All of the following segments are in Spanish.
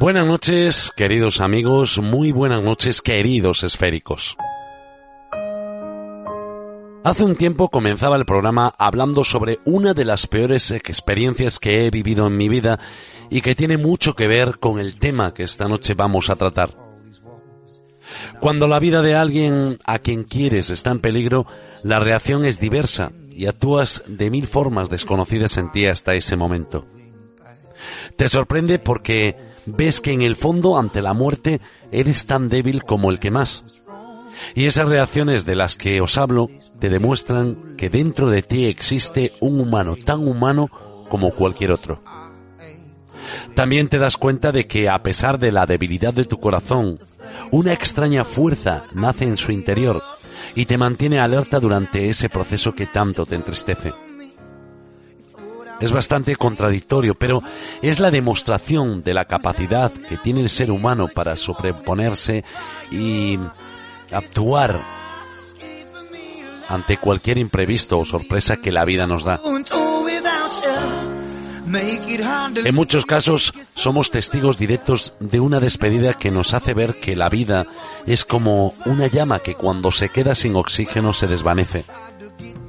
Buenas noches, queridos amigos, muy buenas noches, queridos esféricos. Hace un tiempo comenzaba el programa hablando sobre una de las peores experiencias que he vivido en mi vida y que tiene mucho que ver con el tema que esta noche vamos a tratar. Cuando la vida de alguien a quien quieres está en peligro, la reacción es diversa y actúas de mil formas desconocidas en ti hasta ese momento. Te sorprende porque ves que en el fondo ante la muerte eres tan débil como el que más. Y esas reacciones de las que os hablo te demuestran que dentro de ti existe un humano tan humano como cualquier otro. También te das cuenta de que a pesar de la debilidad de tu corazón, una extraña fuerza nace en su interior y te mantiene alerta durante ese proceso que tanto te entristece. Es bastante contradictorio, pero es la demostración de la capacidad que tiene el ser humano para sobreponerse y actuar ante cualquier imprevisto o sorpresa que la vida nos da. En muchos casos somos testigos directos de una despedida que nos hace ver que la vida es como una llama que cuando se queda sin oxígeno se desvanece.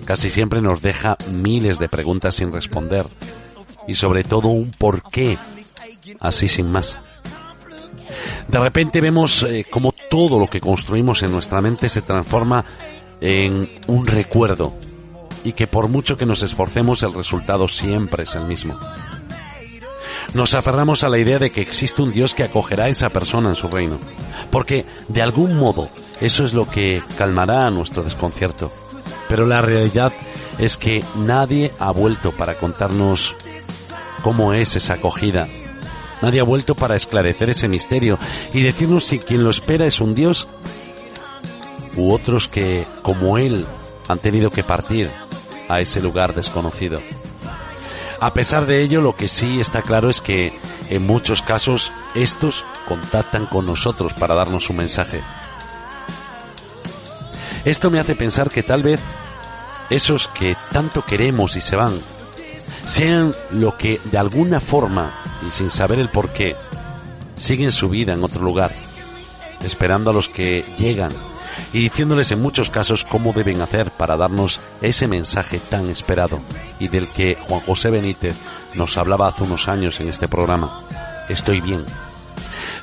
Casi siempre nos deja miles de preguntas sin responder y sobre todo un por qué, así sin más. De repente vemos eh, como todo lo que construimos en nuestra mente se transforma en un recuerdo y que por mucho que nos esforcemos el resultado siempre es el mismo. Nos aferramos a la idea de que existe un Dios que acogerá a esa persona en su reino, porque de algún modo eso es lo que calmará nuestro desconcierto. Pero la realidad es que nadie ha vuelto para contarnos cómo es esa acogida. Nadie ha vuelto para esclarecer ese misterio y decirnos si quien lo espera es un Dios u otros que, como Él, han tenido que partir a ese lugar desconocido. A pesar de ello, lo que sí está claro es que en muchos casos estos contactan con nosotros para darnos un mensaje. Esto me hace pensar que tal vez esos que tanto queremos y se van sean lo que de alguna forma y sin saber el por qué siguen su vida en otro lugar, esperando a los que llegan y diciéndoles en muchos casos cómo deben hacer para darnos ese mensaje tan esperado y del que Juan José Benítez nos hablaba hace unos años en este programa. Estoy bien.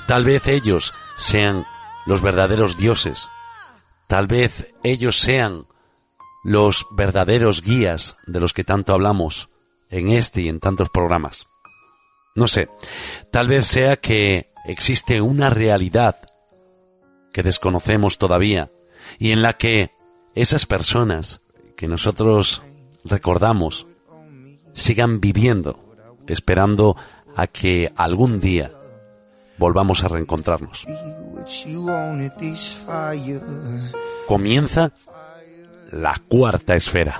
Tal vez ellos sean los verdaderos dioses. Tal vez ellos sean los verdaderos guías de los que tanto hablamos en este y en tantos programas. No sé, tal vez sea que existe una realidad que desconocemos todavía y en la que esas personas que nosotros recordamos sigan viviendo, esperando a que algún día volvamos a reencontrarnos. Comienza la cuarta esfera.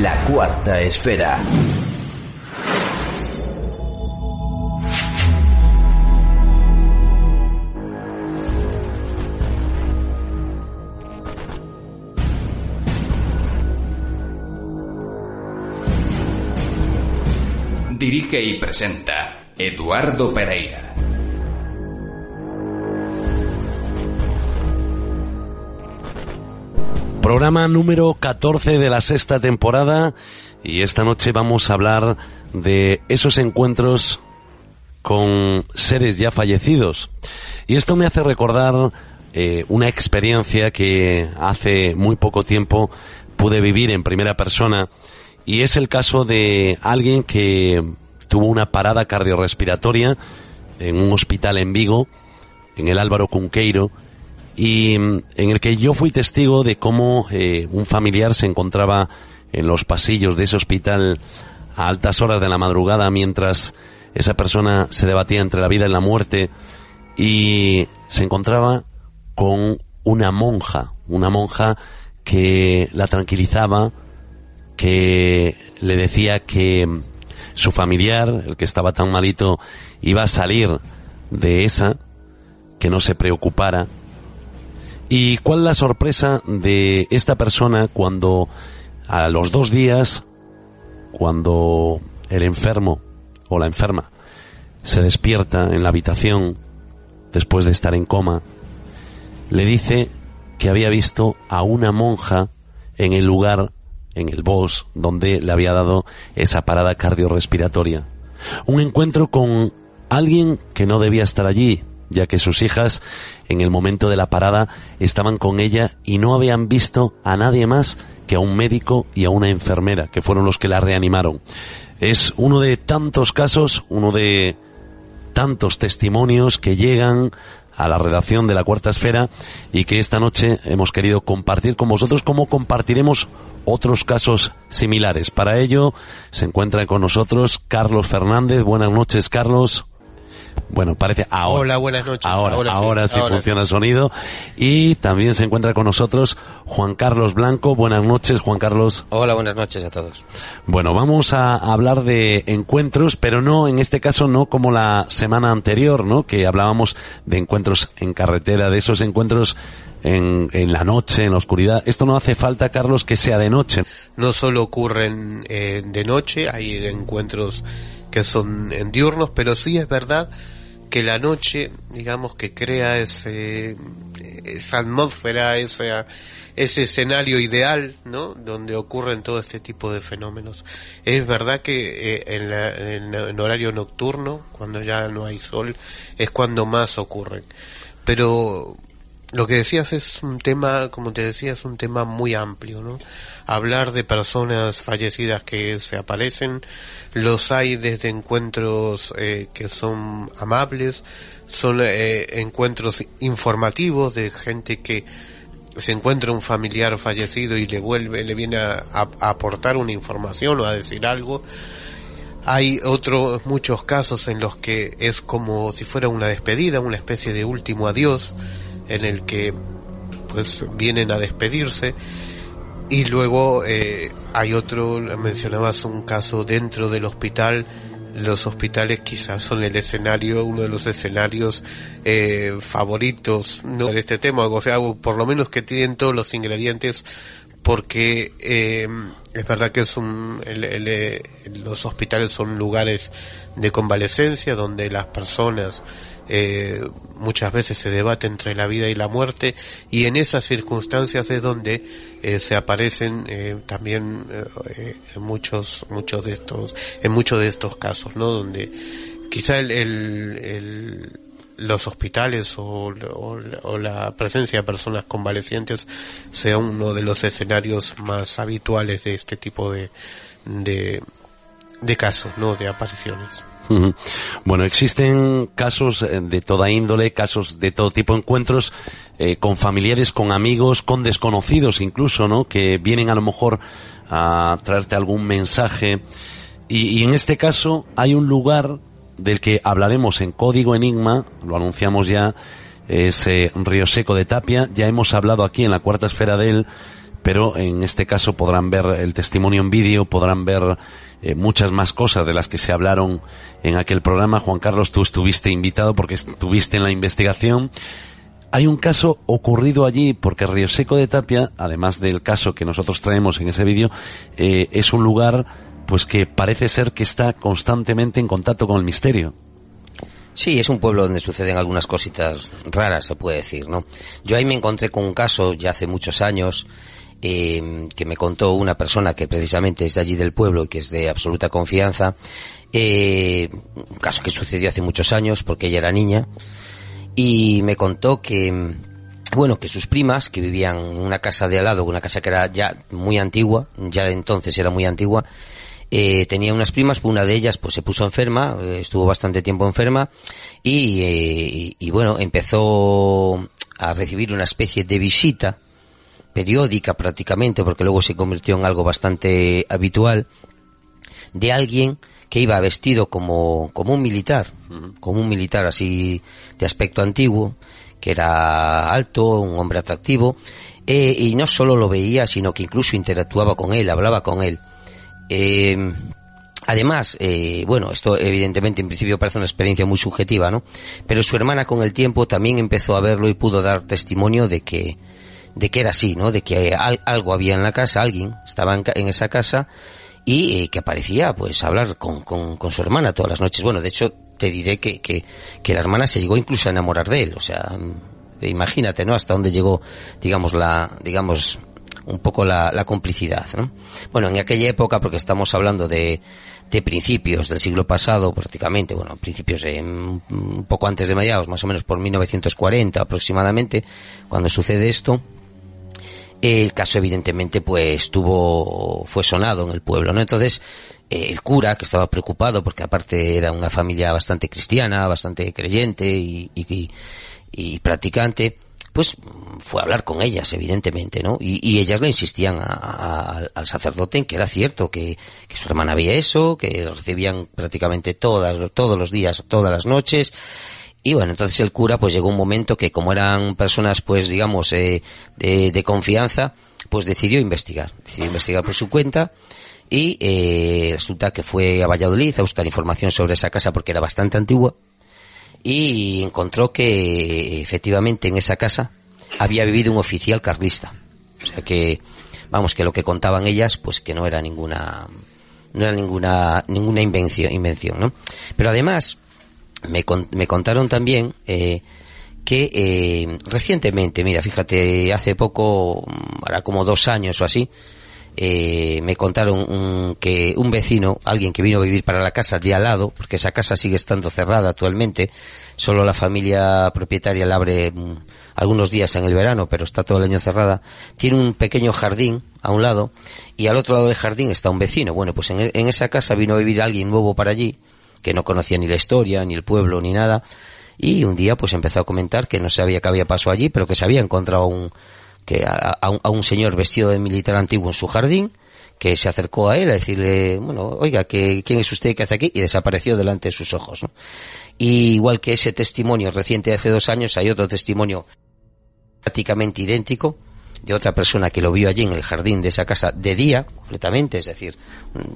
La cuarta esfera. Dirige y presenta Eduardo Pereira. Programa número 14 de la sexta temporada y esta noche vamos a hablar de esos encuentros con seres ya fallecidos. Y esto me hace recordar eh, una experiencia que hace muy poco tiempo pude vivir en primera persona y es el caso de alguien que tuvo una parada cardiorrespiratoria en un hospital en Vigo, en el Álvaro Cunqueiro, y mm, en el que yo fui testigo de cómo eh, un familiar se encontraba en los pasillos de ese hospital a altas horas de la madrugada mientras esa persona se debatía entre la vida y la muerte y se encontraba con una monja, una monja que la tranquilizaba, que le decía que su familiar, el que estaba tan malito, iba a salir de esa, que no se preocupara. ¿Y cuál la sorpresa de esta persona cuando a los dos días, cuando el enfermo o la enferma se despierta en la habitación después de estar en coma, le dice que había visto a una monja en el lugar, en el bosque, donde le había dado esa parada cardiorrespiratoria. Un encuentro con alguien que no debía estar allí, ya que sus hijas en el momento de la parada estaban con ella y no habían visto a nadie más que a un médico y a una enfermera, que fueron los que la reanimaron. Es uno de tantos casos, uno de tantos testimonios que llegan a la redacción de la Cuarta Esfera y que esta noche hemos querido compartir con vosotros como compartiremos otros casos similares. Para ello se encuentra con nosotros Carlos Fernández. Buenas noches, Carlos. Bueno, parece ahora. Hola, buenas noches. Ahora, ahora, sí, funciona el sonido. Y también se encuentra con nosotros Juan Carlos Blanco. Buenas noches, Juan Carlos. Hola, buenas noches a todos. Bueno, vamos a hablar de encuentros, pero no, en este caso no como la semana anterior, ¿no? Que hablábamos de encuentros en carretera, de esos encuentros en, en, la noche, en la oscuridad. Esto no hace falta, Carlos, que sea de noche. No solo ocurren eh, de noche, hay encuentros que son en diurnos, pero sí es verdad que la noche, digamos, que crea ese, esa atmósfera, ese, ese escenario ideal, ¿no? Donde ocurren todo este tipo de fenómenos. Es verdad que eh, en, la, en, horario nocturno, cuando ya no hay sol, es cuando más ocurren. Pero lo que decías es un tema, como te decía, es un tema muy amplio, ¿no? Hablar de personas fallecidas que se aparecen, los hay desde encuentros eh, que son amables, son eh, encuentros informativos de gente que se encuentra un familiar fallecido y le vuelve, le viene a, aportar una información o a decir algo. Hay otros muchos casos en los que es como si fuera una despedida, una especie de último adiós en el que pues vienen a despedirse. Y luego eh, hay otro mencionabas un caso dentro del hospital. Los hospitales quizás son el escenario uno de los escenarios eh, favoritos ¿no? de este tema. O sea por lo menos que tienen todos los ingredientes porque eh, es verdad que es un, el, el, los hospitales son lugares de convalecencia donde las personas eh, muchas veces se debate entre la vida y la muerte y en esas circunstancias es donde eh, se aparecen eh, también eh, en muchos muchos de estos en muchos de estos casos no donde quizá el, el, el los hospitales o, la presencia de personas convalecientes sea uno de los escenarios más habituales de este tipo de, de, casos, ¿no? De apariciones. Bueno, existen casos eh, de toda índole, casos de todo tipo, encuentros eh, con familiares, con amigos, con desconocidos incluso, ¿no? Que vienen a lo mejor a traerte algún mensaje. Y en este caso hay un lugar del que hablaremos en Código Enigma, lo anunciamos ya, es eh, Río Seco de Tapia, ya hemos hablado aquí en la cuarta esfera de él, pero en este caso podrán ver el testimonio en vídeo, podrán ver eh, muchas más cosas de las que se hablaron en aquel programa. Juan Carlos, tú estuviste invitado porque estuviste en la investigación. Hay un caso ocurrido allí porque Río Seco de Tapia, además del caso que nosotros traemos en ese vídeo, eh, es un lugar pues que parece ser que está constantemente en contacto con el misterio. Sí, es un pueblo donde suceden algunas cositas raras, se puede decir, ¿no? Yo ahí me encontré con un caso ya hace muchos años eh, que me contó una persona que precisamente es de allí del pueblo y que es de absoluta confianza, eh, un caso que sucedió hace muchos años porque ella era niña, y me contó que, bueno, que sus primas, que vivían en una casa de al lado, una casa que era ya muy antigua, ya entonces era muy antigua, eh, tenía unas primas, una de ellas pues se puso enferma, eh, estuvo bastante tiempo enferma y, eh, y bueno, empezó a recibir una especie de visita periódica prácticamente, porque luego se convirtió en algo bastante habitual, de alguien que iba vestido como, como un militar, como un militar así de aspecto antiguo, que era alto, un hombre atractivo, eh, y no solo lo veía, sino que incluso interactuaba con él, hablaba con él. Eh, además, eh, bueno, esto evidentemente en principio parece una experiencia muy subjetiva, ¿no? Pero su hermana con el tiempo también empezó a verlo y pudo dar testimonio de que, de que era así, ¿no? De que al- algo había en la casa, alguien estaba en, esa casa y eh, que parecía pues hablar con, con, con su hermana todas las noches. Bueno, de hecho te diré que, que, que la hermana se llegó incluso a enamorar de él, o sea, mm, imagínate, ¿no? Hasta dónde llegó, digamos, la, digamos, un poco la, la complicidad, ¿no? Bueno, en aquella época, porque estamos hablando de, de principios del siglo pasado, prácticamente, bueno, principios de, mm, un poco antes de mediados, más o menos por 1940 aproximadamente, cuando sucede esto, el caso evidentemente pues tuvo fue sonado en el pueblo no entonces eh, el cura que estaba preocupado porque aparte era una familia bastante cristiana bastante creyente y, y practicante pues fue a hablar con ellas evidentemente no y, ellas le insistían a- al sacerdote en que era cierto que, que su hermana había eso que lo recibían prácticamente todas todos los días todas las noches. Y bueno, entonces el cura pues llegó un momento que como eran personas pues digamos eh, de, de confianza, pues decidió investigar. Decidió investigar por su cuenta y eh, resulta que fue a Valladolid a buscar información sobre esa casa porque era bastante antigua y encontró que efectivamente en esa casa había vivido un oficial carlista. O sea que, vamos, que lo que contaban ellas pues que no era ninguna no era ninguna ninguna invención, invención ¿no? Pero además me, me contaron también eh, que eh, recientemente, mira, fíjate, hace poco, hará como dos años o así, eh, me contaron un- que un vecino, alguien que vino a vivir para la casa de al lado, porque esa casa sigue estando cerrada actualmente, solo la familia propietaria la abre mm, algunos días en el verano, pero está todo el año cerrada, tiene un pequeño jardín a un lado y al otro lado del jardín está un vecino. Bueno, pues en, en esa casa vino a vivir alguien nuevo para allí, que no conocía ni la historia, ni el pueblo, ni nada, y un día pues empezó a comentar que no sabía qué había pasado allí, pero que se había encontrado un, que a, a un, señor vestido de militar antiguo en su jardín, que se acercó a él a decirle, bueno, oiga, que, ¿quién es usted que hace aquí? Y desapareció delante de sus ojos. Y igual que ese testimonio reciente de hace dos años, hay otro testimonio prácticamente idéntico de otra persona que lo vio allí en el jardín de esa casa de día, completamente, es decir,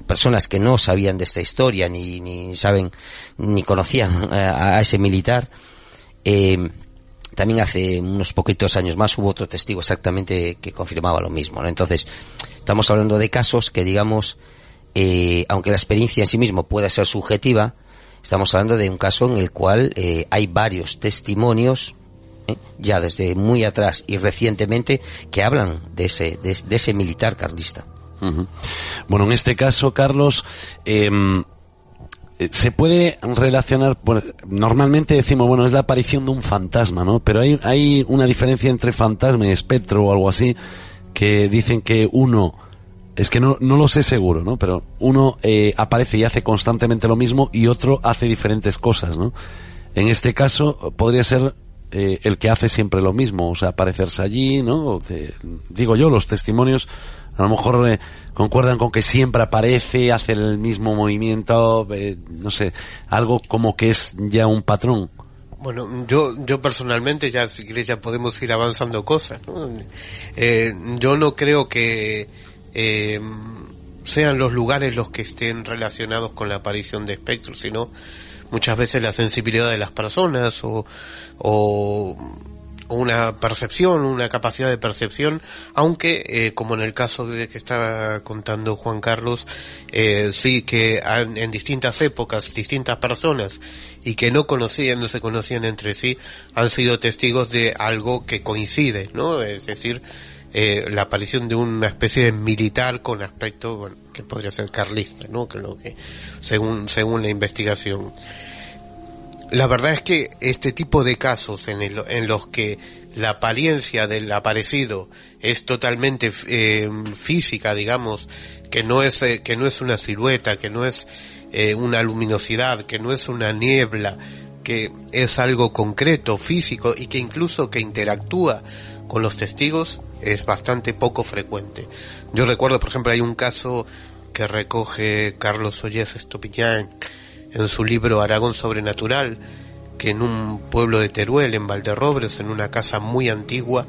personas que no sabían de esta historia, ni, ni saben, ni conocían eh, a, a ese militar. Eh, también hace unos poquitos años más hubo otro testigo exactamente que confirmaba lo mismo, ¿no? Entonces, estamos hablando de casos que, digamos, eh, aunque la experiencia en sí mismo pueda ser subjetiva, estamos hablando de un caso en el cual eh, hay varios testimonios ¿eh? ya desde muy atrás y recientemente que hablan de ese de, de ese militar carlista. Ujú. Bueno, en este caso, Carlos, em, se puede relacionar, normalmente decimos, bueno, es la aparición de un fantasma, ¿no? Pero hay, hay una diferencia entre fantasma y espectro o algo así, que dicen que uno, es que no, no lo sé seguro, ¿no? Pero uno eh, aparece y hace constantemente lo mismo y otro hace diferentes cosas, ¿no? En este caso podría ser eh, el que hace siempre lo mismo, o sea, aparecerse allí, ¿no? Digo yo, los testimonios a lo mejor eh, concuerdan con que siempre aparece, hace el mismo movimiento, eh, no sé, algo como que es ya un patrón. Bueno, yo, yo personalmente, ya si quieres ya podemos ir avanzando cosas, ¿no? Eh, yo no creo que eh, sean los lugares los que estén relacionados con la aparición de espectros, sino muchas veces la sensibilidad de las personas o, o una percepción, una capacidad de percepción, aunque eh, como en el caso de que estaba contando Juan Carlos, eh, sí que han- en distintas épocas, distintas personas y que no conocían, no se conocían entre sí, han sido testigos de algo que coincide, ¿no? Es decir, eh, la aparición de una especie de militar con aspecto bueno, que podría ser carlista, ¿no? Que lo que según según la investigación. La verdad es que este tipo de casos en, el, en los que la apariencia del aparecido es totalmente eh, física, digamos, que no es eh, que no es una silueta, que no es eh, una luminosidad, que no es una niebla, que es algo concreto, físico y que incluso que interactúa con los testigos es bastante poco frecuente. Yo recuerdo, por ejemplo, hay un caso que recoge Carlos Ollés Estopiñán en su libro Aragón Sobrenatural, que en un pueblo de Teruel, en Valderrobres, en una casa muy antigua,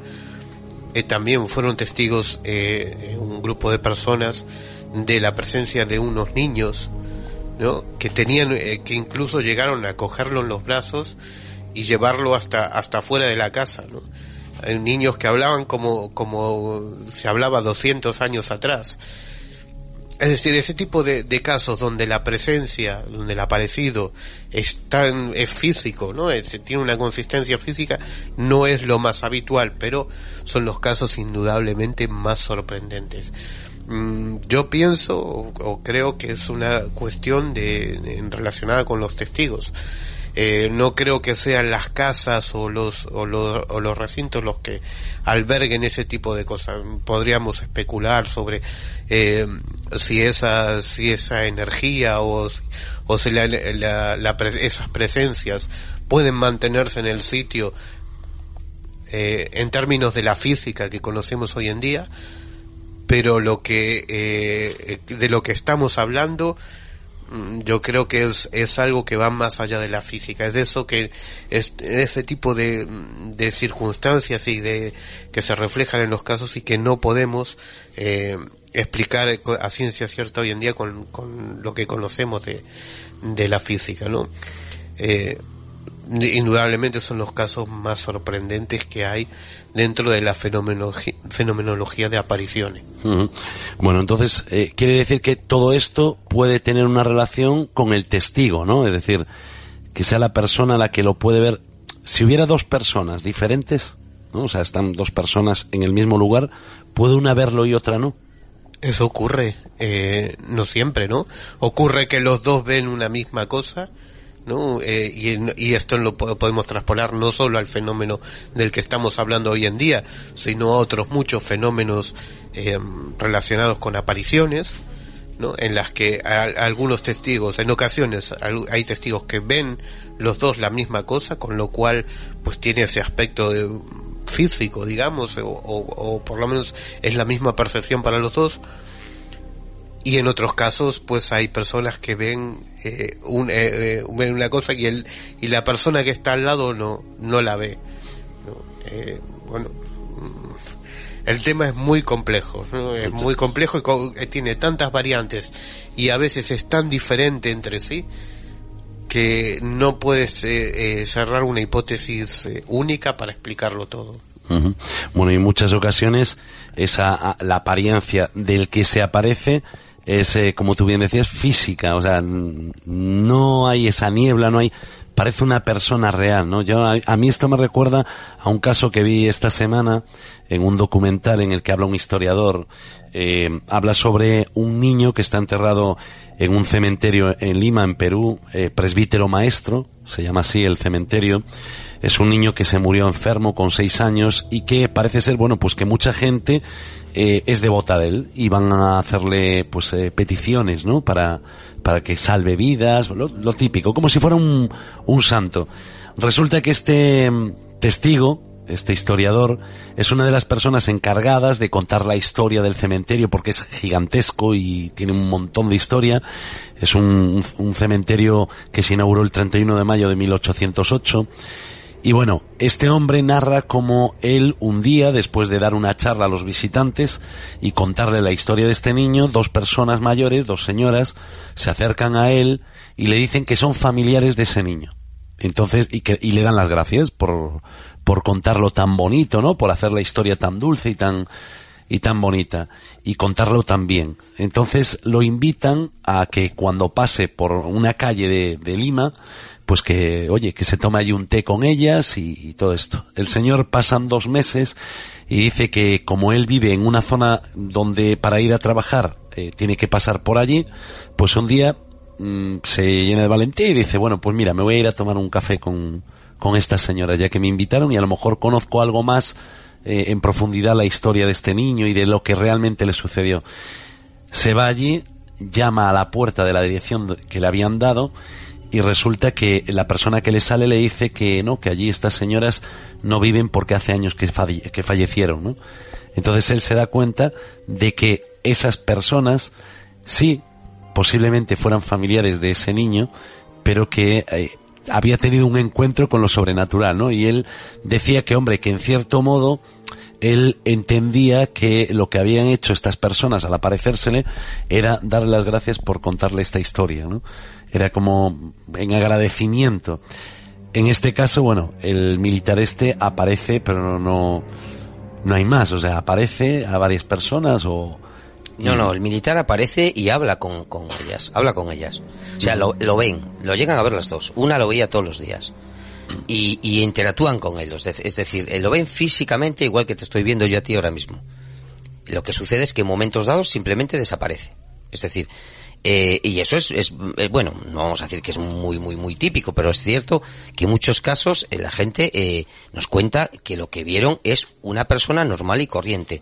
eh, también fueron testigos eh, un grupo de personas de la presencia de unos niños, ¿no? Que tenían, eh, que incluso llegaron a cogerlo en los brazos y llevarlo hasta hasta fuera de la casa, ¿no? Niños que hablaban como como se hablaba 200 años atrás. Es decir, ese tipo de, casos donde la presencia, donde el aparecido es tan, es físico, ¿no? Tiene una consistencia física, no es lo más habitual, pero son los casos indudablemente más sorprendentes. Mm, yo pienso o, creo que es una cuestión de relacionada con los testigos. Eh, no creo que sean las casas o los, o los, o los recintos los que alberguen ese tipo de cosas. Podríamos especular sobre eh, si esa, si esa energía o, o si la, la, la, esas presencias pueden mantenerse en el sitio eh, en términos de la física que conocemos hoy en día, pero lo que eh, de lo que estamos hablando yo creo que es, es algo que va más allá de la física, es de eso que es ese tipo de, de circunstancias y de que se reflejan en los casos y que no podemos eh, explicar a ciencia cierta hoy en día con, con lo que conocemos de, de la física, ¿no? Eh, indudablemente son los casos más sorprendentes que hay dentro de la fenomenología, fenomenología de apariciones. Uh -huh. Bueno, entonces eh, quiere decir que todo esto puede tener una relación con el testigo, ¿no? Es decir, que sea la persona la que lo puede ver. Si hubiera dos personas diferentes, ¿no? O sea, están dos personas en el mismo lugar, ¿puede una verlo y otra no? Eso ocurre, eh, no siempre, ¿no? Ocurre que los dos ven una misma cosa, ¿no? Eh, y, esto lo podemos traspolar no solo al fenómeno del que estamos hablando hoy en día, sino a otros muchos fenómenos eh, relacionados con apariciones, ¿no? En las que algunos testigos, en ocasiones hay testigos que ven los dos la misma cosa, con lo cual pues tiene ese aspecto físico, digamos, o por lo menos es la misma percepción para los dos, y en otros casos pues hay personas que ven eh, un, eh, ven una cosa y el y la persona que está al lado no no la ve ¿no? Eh, bueno el tema es muy complejo ¿no? es muy complejo y tiene tantas variantes y a veces es tan diferente entre sí que no puedes eh, cerrar una hipótesis única para explicarlo todo Uh -huh. Bueno, y en muchas ocasiones esa la apariencia del que se aparece es, eh, como tú bien decías, física, o sea, no hay esa niebla, no hay, parece una persona real, ¿no? Yo, a, a, mí esto me recuerda a un caso que vi esta semana en un documental en el que habla un historiador, eh, habla sobre un niño que está enterrado en un cementerio en Lima, en Perú, eh, presbítero maestro, se llama así el cementerio, es un niño que se murió enfermo con seis años y que parece ser, bueno, pues que mucha gente eh, es devota de él y van a hacerle, pues, eh, peticiones, ¿no? Para, para que salve vidas, lo, lo típico, como si fuera un, un santo. Resulta que este mm, testigo, este historiador, es una de las personas encargadas de contar la historia del cementerio porque es gigantesco y tiene un montón de historia. Es un, un cementerio que se inauguró el 31 de mayo de 1808 y bueno, este hombre narra cómo él un día, después de dar una charla a los visitantes y contarle la historia de este niño, dos personas mayores, dos señoras, se acercan a él y le dicen que son familiares de ese niño. Entonces, y, que, y le dan las gracias por, por contarlo tan bonito, ¿no? Por hacer la historia tan dulce y tan... y tan bonita y contarlo tan bien. Entonces lo invitan a que cuando pase por una calle de, de Lima, pues que, oye, que se tome allí un té con ellas y, todo esto. El señor pasan dos meses y dice que como él vive en una zona donde para ir a trabajar eh, tiene que pasar por allí, pues un día mm, se llena de valentía y dice, bueno, pues mira, me voy a ir a tomar un café con, con estas señoras ya que me invitaron y a lo mejor conozco algo más eh, en profundidad la historia de este niño y de lo que realmente le sucedió. Se va allí, llama a la puerta de la dirección que le habían dado y resulta que la persona que le sale le dice que no, que allí estas señoras no viven porque hace años que, que fallecieron, ¿no? Entonces él se da cuenta de que esas personas sí posiblemente fueran familiares de ese niño, pero que eh, había tenido un encuentro con lo sobrenatural, ¿no? Y él decía que, hombre, que en cierto modo él entendía que lo que habían hecho estas personas al aparecérsele era darle las gracias por contarle esta historia, ¿no? Era como en agradecimiento. En este caso, bueno, el militar este aparece, pero no, no, hay más, o sea, aparece a varias personas o... No, no, el militar aparece y habla con, ellas, habla con ellas. O sea, lo, lo, ven, lo llegan a ver las dos. Una lo veía todos los días. Y, y interactúan con ellos. Es decir, lo ven físicamente igual que te estoy viendo yo a ti ahora mismo. Lo que sucede es que en momentos dados simplemente desaparece. Es decir, eh, y eso es, es, eh, bueno, no vamos a decir que es muy, muy, muy típico, pero es cierto que en muchos casos eh, la gente eh, nos cuenta que lo que vieron es una persona normal y corriente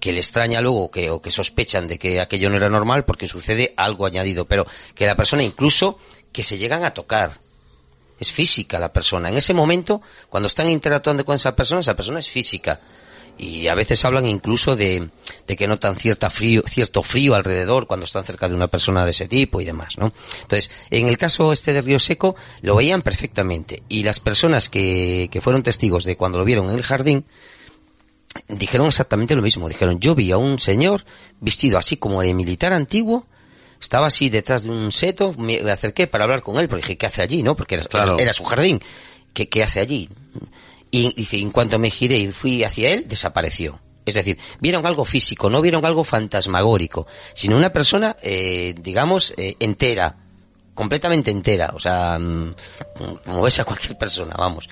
que le extraña luego que, o que sospechan de que aquello no era normal porque sucede algo añadido, pero que la persona incluso que se llegan a tocar. Es física la persona. En ese momento, cuando están interactuando con esa persona, esa persona es física y a veces hablan incluso de, de, que notan cierta frío, cierto frío alrededor cuando están cerca de una persona de ese tipo y demás, ¿no? Entonces, en el caso este de Río Seco, lo veían perfectamente y las personas que, que fueron testigos de cuando lo vieron en el jardín, dijeron exactamente lo mismo. Dijeron, yo vi a un señor vestido así como de militar antiguo, estaba así detrás de un seto, me acerqué para hablar con él, porque dije, ¿qué hace allí? ¿No? Porque era, era su jardín. ¿Qué, ¿Qué hace allí? Y dice, en cuanto me giré y fui hacia él, desapareció. Es decir, vieron algo físico, no vieron algo fantasmagórico, sino una persona, eh, digamos, eh, entera, completamente entera, o sea, mm, como ves a cualquier persona, vamos.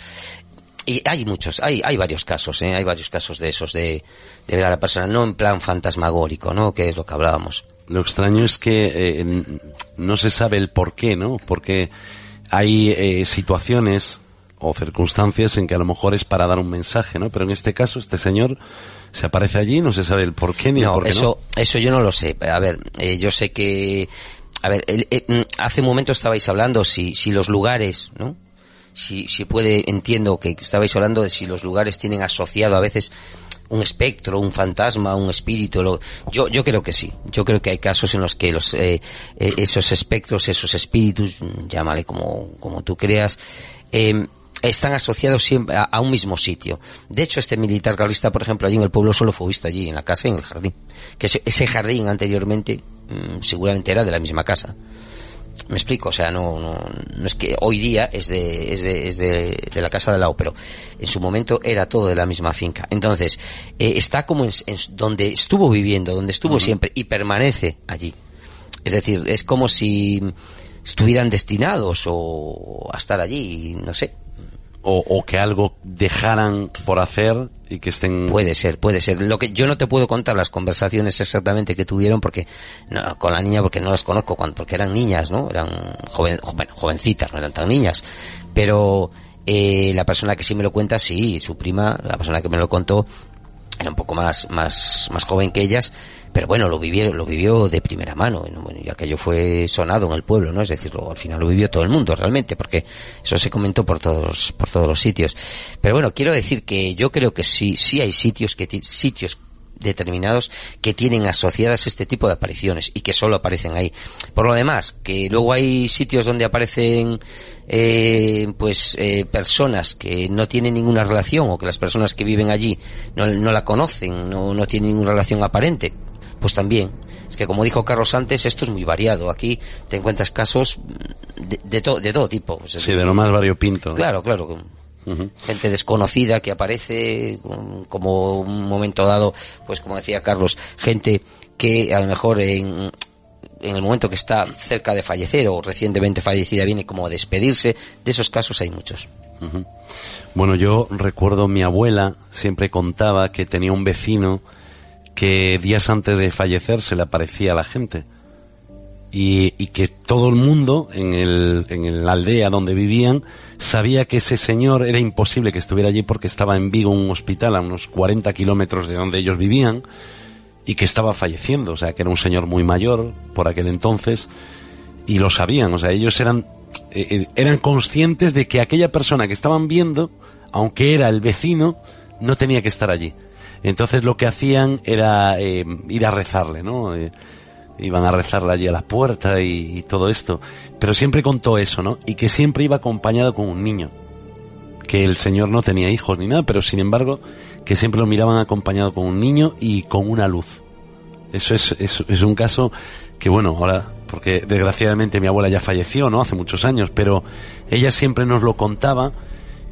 Y hay muchos, hay, hay varios casos, ¿eh? hay varios casos de esos, de, ver a la persona, no en plan fantasmagórico, ¿no? Que es lo que hablábamos. Lo extraño es que eh, no se sabe el por qué, ¿no? Porque hay eh, situaciones o circunstancias en que a lo mejor es para dar un mensaje, ¿no? Pero en este caso, este señor se aparece allí, no se sabe el por qué ni el por qué eso, no. Eso yo no lo sé. A ver, eh, yo sé que, a ver, eh, mm, hace un momento estabais hablando si, si los lugares, ¿no? Si, si puede, entiendo que estabais hablando de si los lugares tienen asociado a veces un espectro, un fantasma, un espíritu. Lo, yo, yo creo que sí. Yo creo que hay casos en los que los, eh, eh esos espectros, esos espíritus, llámale como, como tú creas, eh, están asociados siempre a, un mismo sitio. De hecho, este militar carlista, por ejemplo, allí en el pueblo solo fue visto allí, en la casa y en el jardín. Que ese, jardín anteriormente mm, seguramente era de la misma casa. Me explico, o sea, no, no, no es que hoy día es de, es de, es de, de la casa de lado, pero en su momento era todo de la misma finca. Entonces, eh, está como en, donde estuvo viviendo, donde estuvo siempre y permanece allí. Es decir, es como si estuvieran destinados o a estar allí, no sé, o, que algo dejaran por hacer y que estén puede ser puede ser. Lo que yo no te puedo contar las conversaciones exactamente que tuvieron porque no, con la niña porque no las conozco cuando, porque eran niñas no eran joven, bueno, jovencitas no eran tan niñas. Pero eh, la persona que sí me lo cuenta sí su prima la persona que me lo contó era un poco más más más joven que ellas pero bueno, lo vivieron, lo vivió de primera mano, bueno, y aquello fue sonado en el pueblo, ¿no? Es decir, al final lo vivió todo el mundo realmente, porque eso se comentó por todos, por todos los sitios. Pero bueno, quiero decir que yo creo que sí, sí hay sitios que, sitios determinados que tienen asociadas este tipo de apariciones y que solo aparecen ahí. Por lo demás, que luego hay sitios donde aparecen eh, pues eh, personas que no tienen ninguna relación o que las personas que viven allí no, no la conocen, no, no tienen ninguna relación aparente pues también. Es que como dijo Carlos antes, esto es muy variado. Aquí te encuentras casos de, de, de todo tipo. sí, de lo más variopinto. Claro, claro. Gente desconocida que aparece como un momento dado, pues como decía Carlos, gente que a lo mejor en, en el momento que está cerca de fallecer o recientemente fallecida viene como a despedirse. De esos casos hay muchos. Bueno, yo recuerdo mi abuela siempre contaba que tenía un vecino que días antes de fallecer se le aparecía a la gente. Y, que todo el mundo en, el, en la aldea donde vivían sabía que ese señor era imposible que estuviera allí porque estaba en Vigo, un hospital a unos 40 kilómetros de donde ellos vivían y que estaba falleciendo, o sea, que era un señor muy mayor por aquel entonces y lo sabían, o sea, ellos eran eh, eh, eran conscientes de que aquella persona que estaban viendo, aunque era el vecino, no tenía que estar allí. Entonces lo que hacían era eh, ir a rezarle, ¿no? Iban a rezarle allí a la puerta y, todo esto. Pero siempre contó eso, ¿no? Y que siempre iba acompañado con un niño. Que el Señor no tenía hijos ni nada, pero sin embargo que siempre lo miraban acompañado con un niño y con una luz. Eso es, es, un caso que, bueno, ahora, porque desgraciadamente mi abuela ya falleció, ¿no? Hace muchos años, pero ella siempre nos lo contaba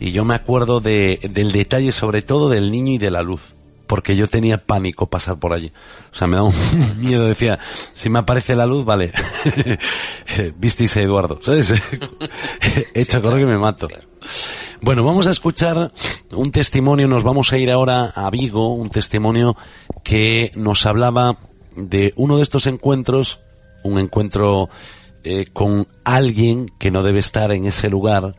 y yo me acuerdo de, del detalle sobre todo del niño y de la luz porque yo tenía pánico pasar por allí. O sea, me daba un miedo, decía, si me aparece la luz, vale, visteis a Eduardo, ¿sabes? Hecho correr que me mato. Bueno, vamos a escuchar un testimonio, nos vamos a ir ahora a Vigo, un testimonio que nos hablaba de uno de estos encuentros, un encuentro eh, con alguien que no debe estar en ese lugar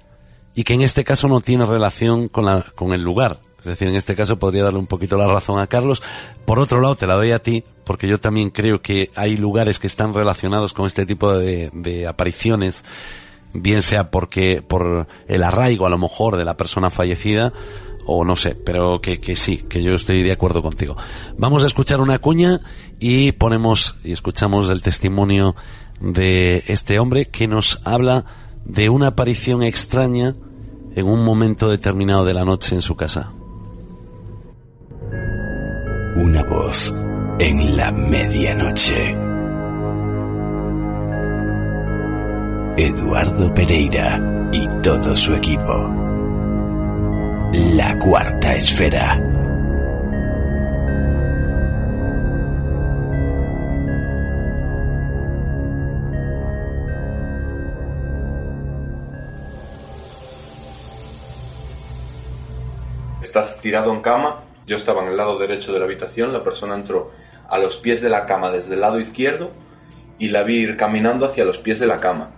y que en este caso no tiene relación con, la, con el lugar. Es decir, en este caso podría darle un poquito la razón a Carlos. Por otro lado, te la doy a ti, porque yo también creo que hay lugares que están relacionados con este tipo de, de apariciones bien sea porque por el arraigo a lo mejor de la persona fallecida o no sé, pero que, que sí, que yo estoy de acuerdo contigo. Vamos a escuchar una cuña y ponemos y escuchamos el testimonio de este hombre que nos habla de una aparición extraña en un momento determinado de la noche en su casa. Una voz en la medianoche. Eduardo Pereira y todo su equipo. La cuarta esfera. Estás tirado en cama, yo estaba en el lado derecho de la habitación, la persona entró a los pies de la cama desde el lado izquierdo y la vi ir caminando hacia los pies de la cama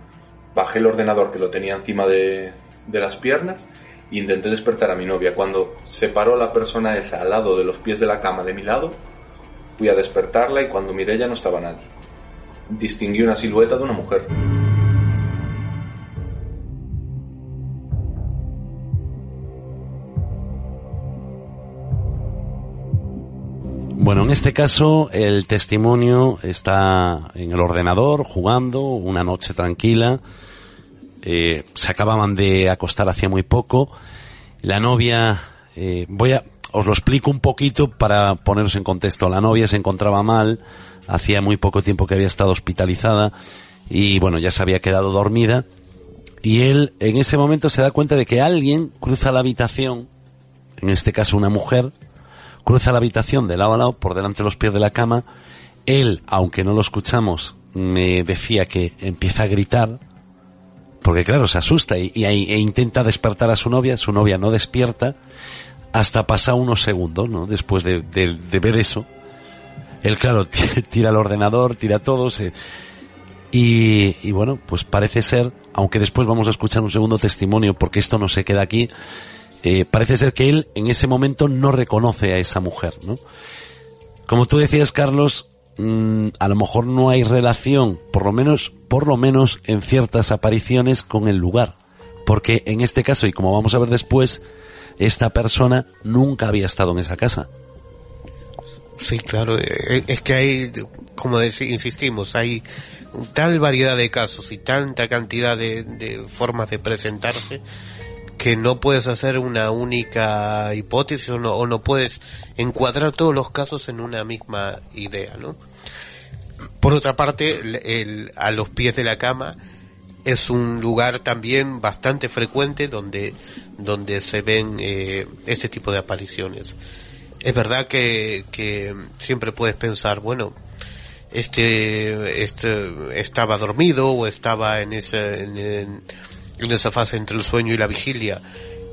bajé el ordenador que lo tenía encima de, las piernas e intenté despertar a mi novia. Cuando se paró la persona esa al lado de los pies de la cama de mi lado, fui a despertarla y cuando miré ya no estaba nadie. Distinguí una silueta de una mujer. Bueno, en este caso el testimonio está en el ordenador jugando una noche tranquila eh, se acababan de acostar hacía muy poco. La novia, eh, voy a, os lo explico un poquito para poneros en contexto. La novia se encontraba mal, hacía muy poco tiempo que había estado hospitalizada y bueno, ya se había quedado dormida. Y él en ese momento se da cuenta de que alguien cruza la habitación, en este caso una mujer, cruza la habitación de lado a lado por delante de los pies de la cama. Él, aunque no lo escuchamos, me decía que empieza a gritar, porque claro, se asusta y, e intenta despertar a su novia, su novia no despierta, hasta pasa unos segundos, ¿no? Después de, ver eso. Él, claro, tira el ordenador, tira todo, se... Y, y, bueno, pues parece ser, aunque después vamos a escuchar un segundo testimonio, porque esto no se queda aquí, eh, parece ser que él en ese momento no reconoce a esa mujer, ¿no? Como tú decías, Carlos, Mm, a lo mejor no hay relación, por lo menos, por lo menos en ciertas apariciones con el lugar. Porque en este caso, y como vamos a ver después, esta persona nunca había estado en esa casa. Sí, claro, eh, es que hay, como insistimos, hay tal variedad de casos y tanta cantidad de, formas de presentarse que no puedes hacer una única hipótesis o no, o no puedes encuadrar todos los casos en una misma idea, ¿no? Por otra parte, el, a los pies de la cama, es un lugar también bastante frecuente donde, donde se ven eh, este tipo de apariciones. Es verdad que, que siempre puedes pensar, bueno, este, este estaba dormido o estaba en en, esa fase entre el sueño y la vigilia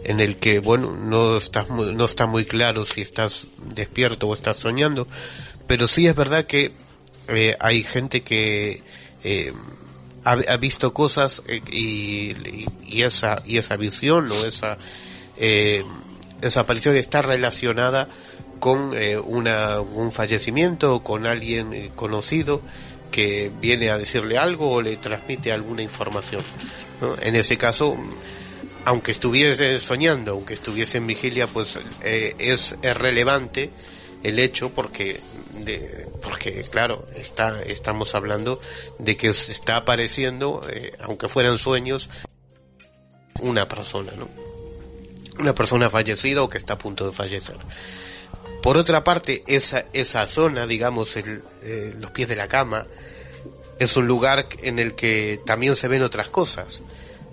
en el que bueno no estás muy, no está muy claro si estás despierto o estás soñando pero sí es verdad que eh, hay gente que eh, ha, visto cosas eh, y, y, esa y esa visión o esa eh, esa aparición está relacionada con una, un fallecimiento o con alguien conocido que viene a decirle algo o le transmite alguna información. En ese caso, aunque estuviese soñando, aunque estuviese en vigilia, pues eh, es, es, relevante el hecho porque, de, porque claro, está, estamos hablando de que se está apareciendo, eh, aunque fueran sueños, una persona, ¿no? Una persona fallecida o que está a punto de fallecer. Por otra parte, esa, esa zona, digamos, el, eh, los pies de la cama, es un lugar en el que también se ven otras cosas,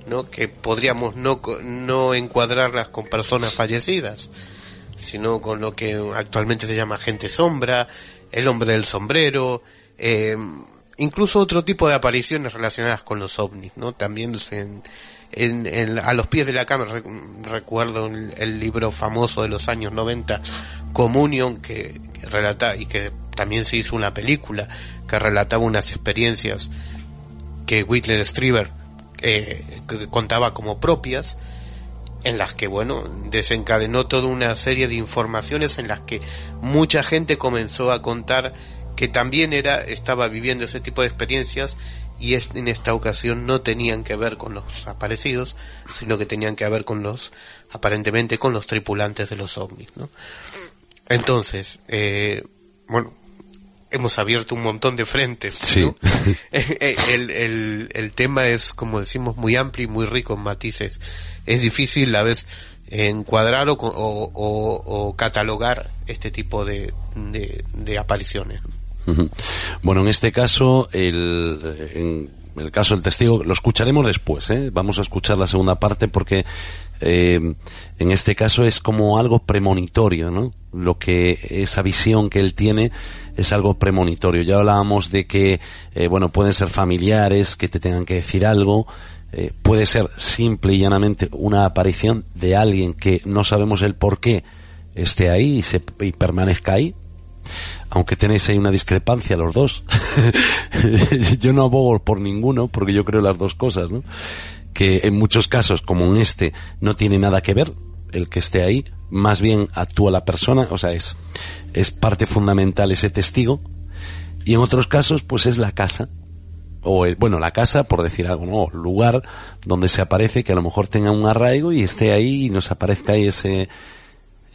¿no? Que podríamos no, no encuadrarlas con personas fallecidas, sino con lo que actualmente se llama gente sombra, el hombre del sombrero, eh, incluso otro tipo de apariciones relacionadas con los ovnis, ¿no? También se, en, en, a los pies de la cama recuerdo el, el, libro famoso de los años 90 Communion que, que, relata y que también se hizo una película que relataba unas experiencias que Whitler Strieber eh, contaba como propias en las que bueno desencadenó toda una serie de informaciones en las que mucha gente comenzó a contar que también era estaba viviendo ese tipo de experiencias y es, en esta ocasión no tenían que ver con los aparecidos, sino que tenían que ver con los, aparentemente con los tripulantes de los ovnis, ¿no? Entonces, eh, bueno, hemos abierto un montón de frentes, sí. ¿no? el, el, el tema es, como decimos, muy amplio y muy rico en matices. Es difícil a veces encuadrar o, o, o, o catalogar este tipo de, de, de apariciones. Bueno, en este caso, el, en el caso del testigo, lo escucharemos después, ¿eh? Vamos a escuchar la segunda parte porque eh, en este caso es como algo premonitorio, ¿no? Lo que, esa visión que él tiene es algo premonitorio. Ya hablábamos de que, eh, bueno, pueden ser familiares que te tengan que decir algo, eh, puede ser simple y llanamente una aparición de alguien que no sabemos el por qué esté ahí y, se, y permanezca ahí, aunque tenéis ahí una discrepancia los dos. yo no abogo por ninguno, porque yo creo las dos cosas, ¿no? Que en muchos casos, como en este, no tiene nada que ver el que esté ahí, más bien actúa la persona, o sea, es, es parte fundamental ese testigo, y en otros casos, pues es la casa, o el, bueno, la casa, por decir algo, ¿no? Lugar donde se aparece que a lo mejor tenga un arraigo y esté ahí y nos aparezca ahí ese,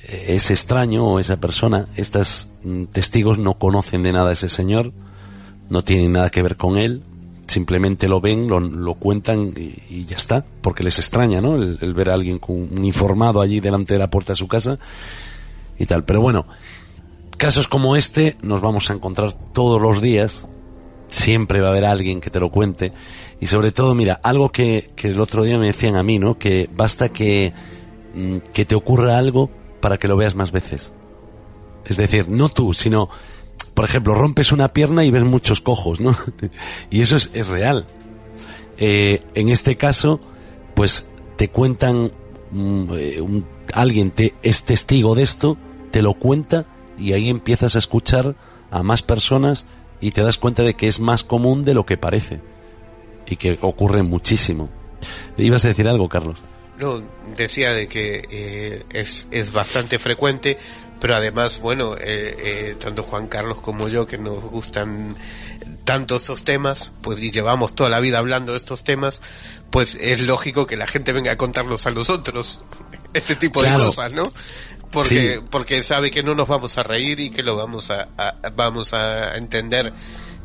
ese extraño o esa persona, estos testigos no conocen de nada a ese señor, no tienen nada que ver con él, simplemente lo ven, lo, cuentan y, ya está, porque les extraña, ¿no? El, el, ver a alguien con un informado allí delante de la puerta de su casa y tal. Pero bueno, casos como este nos vamos a encontrar todos los días, siempre va a haber alguien que te lo cuente y sobre todo, mira, algo que, que el otro día me decían a mí, ¿no? Que basta que, mm, que te ocurra algo para que lo veas más veces. Es decir, no tú, sino, por ejemplo, rompes una pierna y ves muchos cojos, ¿no? y eso es, es real. Eh, en este caso, pues te cuentan, um, un, alguien te, es testigo de esto, te lo cuenta y ahí empiezas a escuchar a más personas y te das cuenta de que es más común de lo que parece y que ocurre muchísimo. ¿Ibas a decir algo, Carlos? No, decía de que eh, es, es bastante frecuente, pero además, bueno, eh, eh, tanto Juan Carlos como yo, que nos gustan tanto estos temas, pues y llevamos toda la vida hablando de estos temas, pues es lógico que la gente venga a contarlos a nosotros, este tipo claro. de cosas, ¿no? Porque, sí. porque sabe que no nos vamos a reír y que lo vamos a, a vamos a entender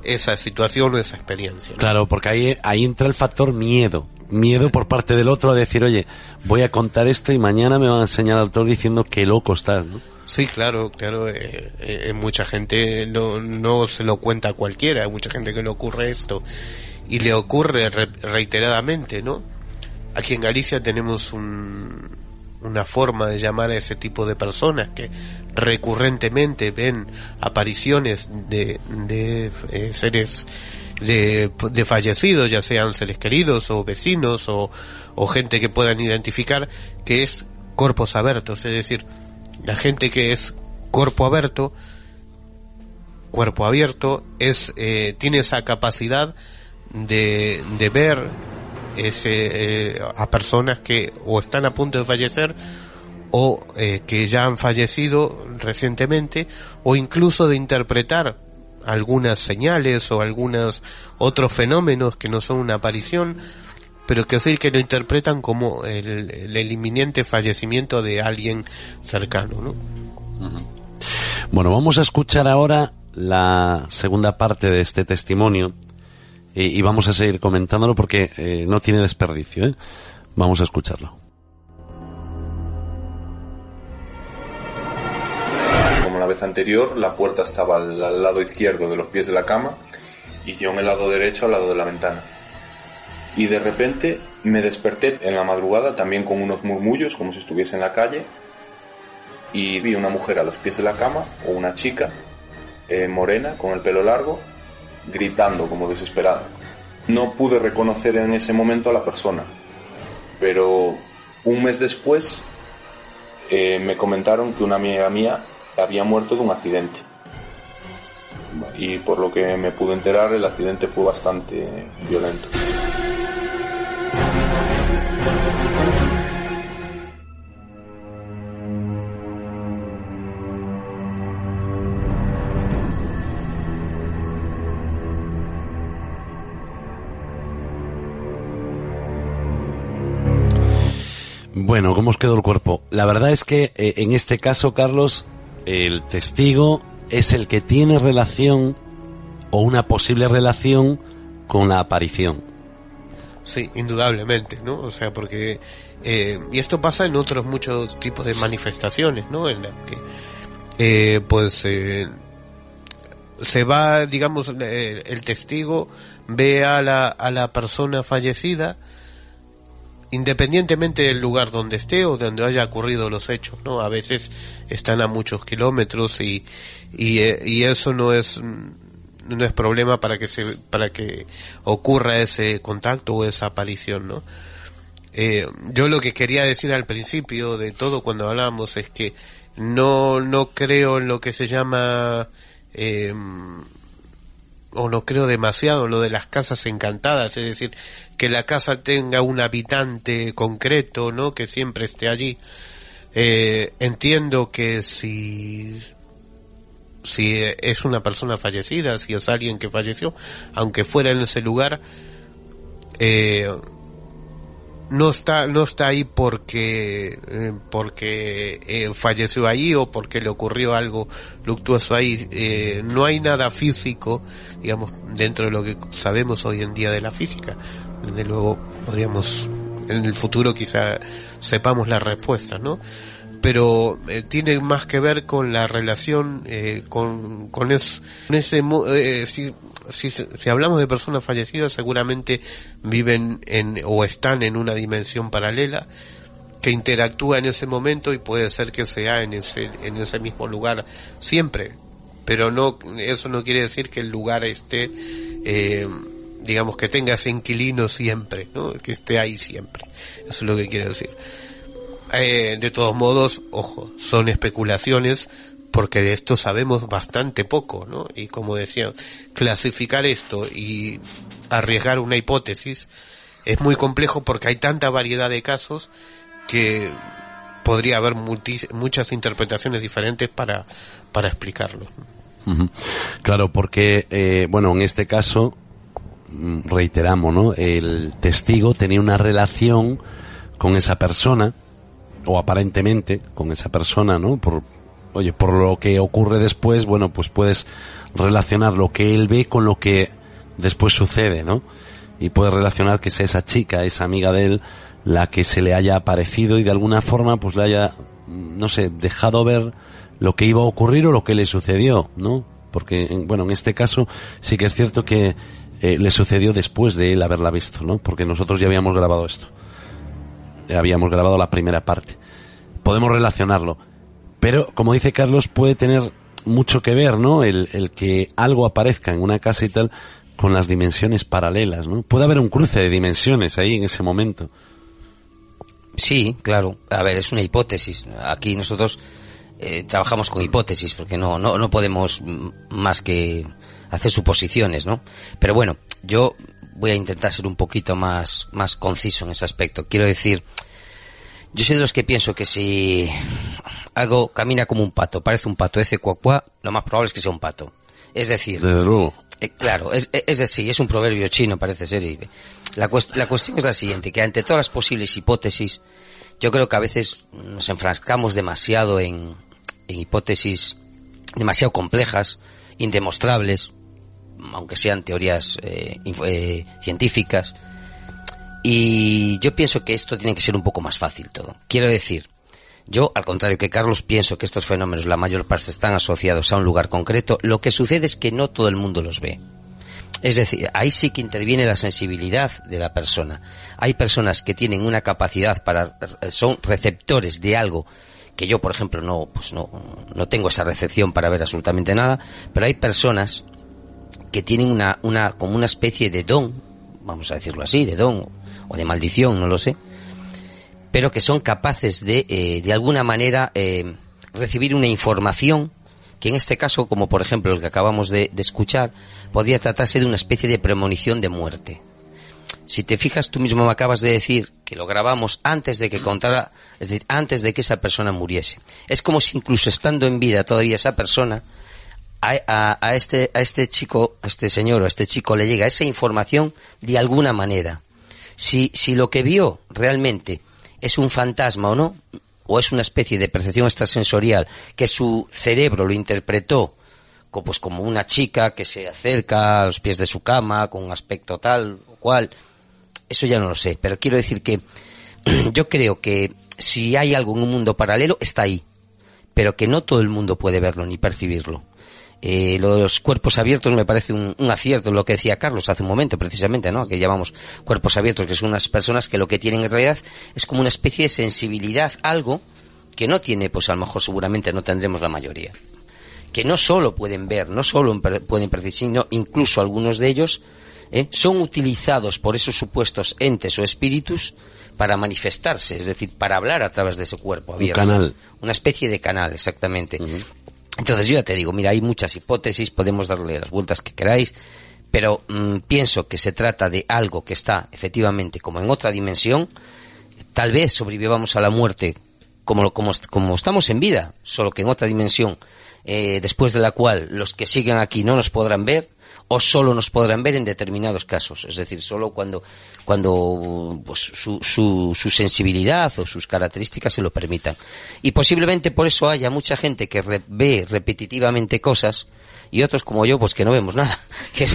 esa situación o esa experiencia. ¿no? Claro, porque ahí, ahí entra el factor miedo miedo por parte del otro a decir, oye, voy a contar esto y mañana me van a enseñar al autor diciendo que loco estás, ¿no? Sí, claro, claro. Eh, eh, mucha gente no, no se lo cuenta a cualquiera, hay mucha gente que le ocurre esto. y le ocurre re- reiteradamente, ¿no? Aquí en Galicia tenemos un, una forma de llamar a ese tipo de personas que recurrentemente ven apariciones de, de eh, seres de, de fallecidos, ya sean seres queridos o vecinos o, o gente que puedan identificar, que es corpos abertos, es decir, la gente que es cuerpo abierto, cuerpo abierto, es, eh, tiene esa capacidad de, de ver ese, eh, a personas que o están a punto de fallecer o eh, que ya han fallecido recientemente o incluso de interpretar algunas señales o algunos otros fenómenos que no son una aparición pero que sí que lo interpretan como el, el inminente fallecimiento de alguien cercano, ¿no? Bueno, vamos a escuchar ahora la segunda parte de este testimonio y, y vamos a seguir comentándolo porque eh, no tiene desperdicio. ¿eh? Vamos a escucharlo. Como la vez anterior, la puerta estaba al, al lado izquierdo de los pies de la cama y yo en el lado derecho al lado de la ventana. Y de repente me desperté en la madrugada también con unos murmullos como si estuviese en la calle y vi una mujer a los pies de la cama o una chica eh, morena con el pelo largo gritando como desesperada. No pude reconocer en ese momento a la persona, pero un mes después eh, me comentaron que una amiga mía había muerto de un accidente. Y por lo que me pude enterar, el accidente fue bastante violento. Bueno, ¿cómo os quedó el cuerpo? La verdad es que eh, en este caso, Carlos, el testigo es el que tiene relación o una posible relación con la aparición. Sí, indudablemente, ¿no? O sea, porque... eh, y esto pasa en otros muchos tipos de manifestaciones, ¿no? En las que, eh, pues, eh, se va, digamos, eh, el testigo ve a la, a la persona fallecida independientemente del lugar donde esté o donde haya ocurrido los hechos, ¿no? A veces están a muchos kilómetros y, y, eh, eso no es, mm, no es problema para que se, para que ocurra ese contacto o esa aparición, ¿no? Eh, yo lo que quería decir al principio de todo cuando hablamos es que no, no creo en lo que se llama, eh, o no creo demasiado lo de las casas encantadas, es decir, que la casa tenga un habitante concreto, ¿no? Que siempre esté allí. Eh, entiendo que si si es una persona fallecida, si es alguien que falleció, aunque fuera en ese lugar, eh, no está no está ahí porque eh, porque eh, falleció ahí o porque le ocurrió algo luctuoso ahí. Eh, no hay nada físico digamos dentro de lo que sabemos hoy en día de la física. Desde luego podríamos en el futuro quizá sepamos la respuesta no pero eh, tiene más que ver con la relación con, con, es- con ese si, si, hablamos de personas fallecidas seguramente viven en o están en una dimensión paralela que interactúa en ese momento y puede ser que sea en ese en ese mismo lugar siempre. Pero no eso no quiere decir que el lugar esté eh, digamos que tenga ese inquilino siempre ¿no? que esté ahí siempre. Eso es lo que quiere decir. Eh, de todos modos, ojo, son especulaciones porque de esto sabemos bastante poco, ¿no? Y como decía, clasificar esto y arriesgar una hipótesis es muy complejo porque hay tanta variedad de casos que podría haber multi- muchas interpretaciones diferentes para, para explicarlo. Claro, porque, eh, bueno, en este caso, mm, reiteramos, ¿no? El testigo tenía una relación con esa persona, o aparentemente con esa persona, ¿no? Por, oye, por lo que ocurre después, bueno, pues puedes relacionar lo que él ve con lo que después sucede, ¿no? Y puedes relacionar que sea esa chica, esa amiga de él, la que se le haya aparecido y de alguna forma pues le haya, no sé, dejado ver lo que iba a ocurrir o lo que le sucedió, ¿no? Porque, en- bueno, en este caso sí que es cierto que eh, le sucedió después de él haberla visto, ¿no? Porque nosotros ya habíamos grabado esto. Habíamos grabado la primera parte. Podemos relacionarlo. Pero, como dice Carlos, puede tener mucho que ver, ¿no? El, el que algo aparezca en una casa y tal con las dimensiones paralelas, ¿no? Puede haber un cruce de dimensiones ahí en ese momento. Sí, claro. A ver, es una hipótesis. Aquí nosotros eh, trabajamos con hipótesis porque no, no, no podemos más que hacer suposiciones, ¿no? Pero bueno, yo voy a intentar ser un poquito más, más conciso en ese aspecto. Quiero decir, yo soy de los que pienso que si algo camina como un pato, parece un pato, ese cuacuá, lo más probable es que sea un pato. Es decir, Desde luego. eh, claro, es, es decir, es un proverbio chino, parece ser. y la, cuest- la cuestión es la siguiente, que ante todas las posibles hipótesis, yo creo que a veces nos enfrascamos demasiado en, en hipótesis demasiado complejas, indemostrables, aunque sean teorías eh, eh, científicas. Y yo pienso que esto tiene que ser un poco más fácil todo. Quiero decir, yo, al contrario que Carlos, pienso que estos fenómenos, la mayor parte, están asociados a un lugar concreto. Lo que sucede es que no todo el mundo los ve. Es decir, ahí sí que interviene la sensibilidad de la persona. Hay personas que tienen una capacidad para, son receptores de algo que yo, por ejemplo, no, pues no, no tengo esa recepción para ver absolutamente nada, pero hay personas que tienen una, una, como una especie de don, vamos a decirlo así, de don o de maldición, no lo sé, pero que son capaces de, eh, de alguna manera, eh, recibir una información que en este caso, como por ejemplo el que acabamos de, escuchar, podría tratarse de una especie de premonición de muerte. Si te fijas, tú mismo me acabas de decir que lo grabamos antes de que contara, es decir, antes de que esa persona muriese. Es como si incluso estando en vida todavía esa persona, a, a- a este, a este chico, a este señor o a este chico le llega esa información de alguna manera. Si, si lo que vio realmente es un fantasma o no, o es una especie de percepción extrasensorial que su cerebro lo interpretó pues como una chica que se acerca a los pies de su cama con un aspecto tal o cual, eso ya no lo sé, pero quiero decir que yo creo que si hay algo en un mundo paralelo, está ahí, pero que no todo el mundo puede verlo ni percibirlo. Eh, lo de los cuerpos abiertos me parece un, un acierto, lo que decía Carlos hace un momento, precisamente, ¿no? Que llamamos cuerpos abiertos, que son unas personas que lo que tienen en realidad es como una especie de sensibilidad, algo que no tiene, pues a lo mejor seguramente no tendremos la mayoría. Que no solo pueden ver, no solo pueden percibir, sino incluso algunos de ellos ¿eh? son utilizados por esos supuestos entes o espíritus para manifestarse, es decir, para hablar a través de ese cuerpo abierto. canal. Una especie de canal, exactamente. Entonces yo ya te digo, mira, hay muchas hipótesis, podemos darle las vueltas que queráis, pero mm, pienso que se trata de algo que está efectivamente como en otra dimensión. Tal vez sobrevivamos a la muerte como, como, como estamos en vida, solo que en otra dimensión, eh, después de la cual los que siguen aquí no nos podrán ver o solo nos podrán ver en determinados casos, es decir, solo cuando, cuando pues, su, su, su sensibilidad o sus características se lo permitan. Y posiblemente por eso haya mucha gente que re- ve repetitivamente cosas y otros como yo, pues que no vemos nada, que,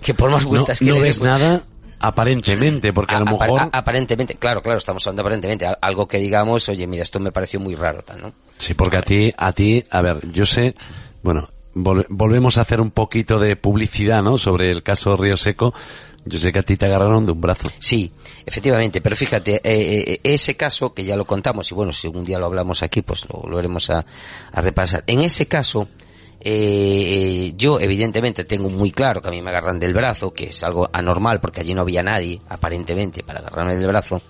que por más No, vueltas que no le ves nada aparentemente, porque a lo mejor... a- aparentemente, claro, claro, estamos hablando aparentemente, al- algo que digamos, oye, mira, esto me pareció muy raro, tal, ¿no? Sí, porque a ti, a ti, a ver, yo sé, bueno, vol- volvemos a hacer un poquito de publicidad, ¿no? Sobre el caso Río Seco. Yo sé que a ti te agarraron de un brazo. Sí, efectivamente, pero fíjate, eh, eh, ese caso que ya lo contamos y bueno, si un día lo hablamos aquí, pues lo, lo veremos a, repasar. En ese caso, eh, eh, yo evidentemente tengo muy claro que a mí me agarran del brazo, que es algo anormal porque allí no había nadie, aparentemente, para agarrarme del brazo.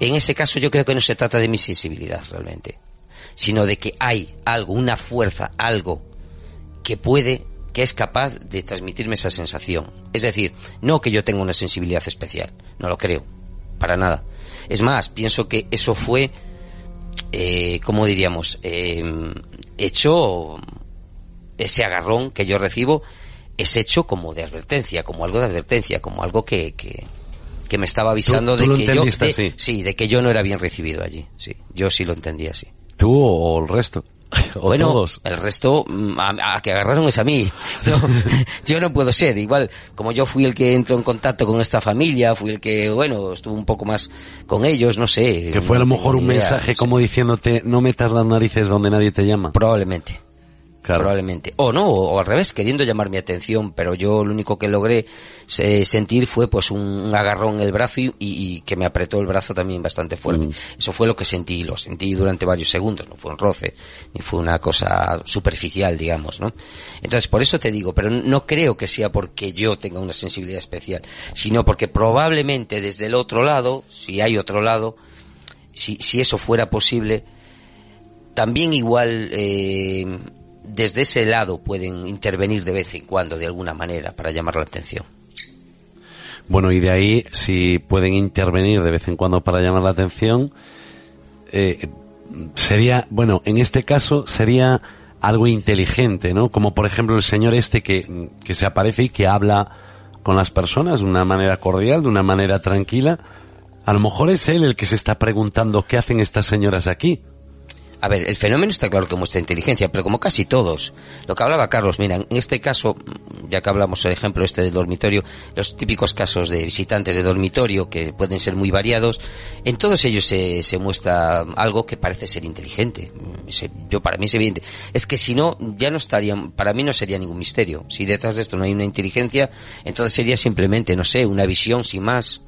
En ese caso yo creo que no se trata de mi sensibilidad realmente, sino de que hay algo, una fuerza, algo que puede, que es capaz de transmitirme esa sensación. Es decir, no que yo tenga una sensibilidad especial, no lo creo, para nada. Es más, pienso que eso fue, eh, ¿cómo diríamos? Eh, hecho, ese agarrón que yo recibo es hecho como de advertencia, como algo de advertencia, como algo que, que, que me estaba avisando tú de que yo, de- sí, de que yo no era bien recibido allí, sí, yo sí lo entendía así. ¿Tú o el resto? ¿O bueno, todos? el resto mm, a, a que agarraron es a mí. Yo no puedo ser. Igual, como yo fui el que entró en contacto con esta familia, fui el que, bueno, estuvo un poco más con ellos, no sé. Que fue a lo mejor un idea, mensaje no sé. como diciéndote, no metas las narices donde nadie te llama. Probablemente. Claro. probablemente. O no, o, al revés, queriendo llamar mi atención, pero yo lo único que logré eh, sentir fue pues un agarrón en el brazo y, y que me apretó el brazo también bastante fuerte. Eso fue lo que sentí, lo sentí durante varios segundos, no fue un roce, ni fue una cosa superficial, digamos, ¿no? Entonces, por eso te digo, pero no creo que sea porque yo tenga una sensibilidad especial, sino porque probablemente desde el otro lado, si hay otro lado, si, si eso fuera posible, también igual eh, desde ese lado pueden intervenir de vez en cuando de alguna manera para llamar la atención. Bueno, y de ahí, si pueden intervenir de vez en cuando para llamar la atención, eh, sería, bueno, en este caso sería algo inteligente, ¿no? Como por ejemplo el señor este que, que se aparece y que habla con las personas de una manera cordial, de una manera tranquila. A lo mejor es él el que se está preguntando qué hacen estas señoras aquí. A ver, el fenómeno está claro que muestra inteligencia, pero como casi todos. Lo que hablaba Carlos, mira, en este caso, ya que hablamos, por ejemplo, este del dormitorio, los típicos casos de visitantes de dormitorio, que pueden ser muy variados, en todos ellos se, se muestra algo que parece ser inteligente. Yo, para mí es evidente. Es que si no, ya no estaría, para mí no sería ningún misterio. Si detrás de esto no hay una inteligencia, entonces sería simplemente, no sé, una visión sin más,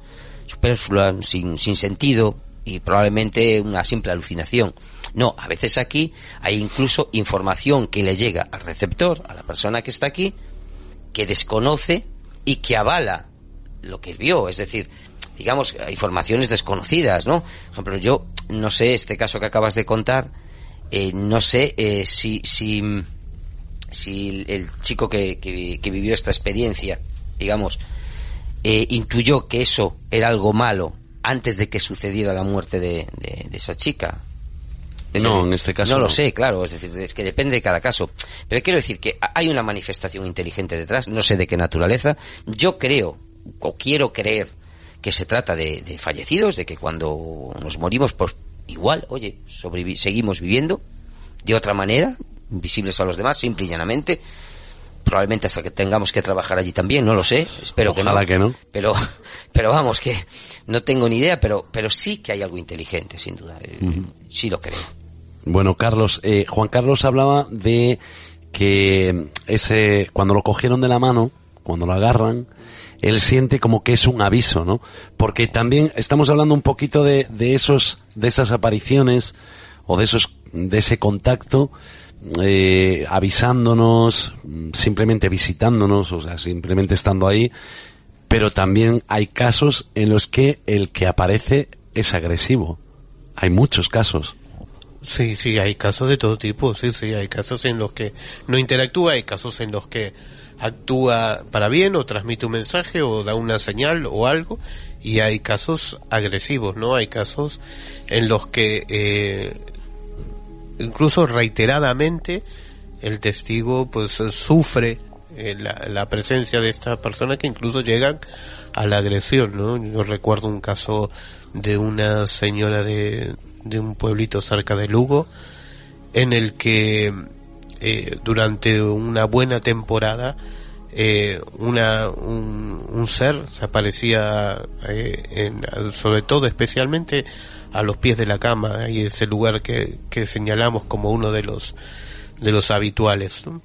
superflua, sin, sin sentido, y probablemente una simple alucinación. No, a veces aquí hay incluso información que le llega al receptor, a la persona que está aquí, que desconoce y que avala lo que vio. Es decir, digamos, informaciones desconocidas, ¿no? Por ejemplo, yo no sé, este caso que acabas de contar, eh, no sé eh, si, si, si el, el chico que, que, que vivió esta experiencia, digamos, eh, intuyó que eso era algo malo antes de que sucediera la muerte de, de- de esa chica. Es No, decir, en este caso No lo sé, claro, es decir, es que depende de cada caso. Pero quiero decir que ha- hay una manifestación inteligente detrás, no sé de qué naturaleza. Yo creo, o quiero creer, que se trata de, de fallecidos, de que cuando nos morimos, pues igual, oye, sobrevi- seguimos viviendo de otra manera, invisibles a los demás, simple y llanamente. Probablemente hasta que tengamos que trabajar allí también, no lo sé, espero Ojalá que no. que no. Pero, pero vamos, que no tengo ni idea, pero, pero sí que hay algo inteligente, sin duda. Eh, Sí lo creo. Bueno, Carlos, eh, Juan Carlos hablaba de que ese, cuando lo cogieron de la mano, cuando lo agarran, él siente como que es un aviso, ¿no? Porque también estamos hablando un poquito de, de esos, de esas apariciones o de esos, de ese contacto, eh, avisándonos, simplemente visitándonos, o sea, simplemente estando ahí, pero también hay casos en los que el que aparece es agresivo. Hay muchos casos. Sí, sí, hay casos de todo tipo, sí, sí, hay casos en los que no interactúa, hay casos en los que actúa para bien o transmite un mensaje o da una señal o algo y hay casos agresivos, ¿no? Hay casos en los que eh, incluso reiteradamente el testigo pues sufre eh, la, la presencia de esta persona que incluso llegan a la agresión, ¿no? Yo recuerdo un caso de una señora de, de un pueblito cerca de Lugo en el que eh, durante una buena temporada eh, una un, un ser se aparecía eh, en, sobre todo especialmente a los pies de la cama ahí ese lugar que, que señalamos como uno de los de los habituales ¿no?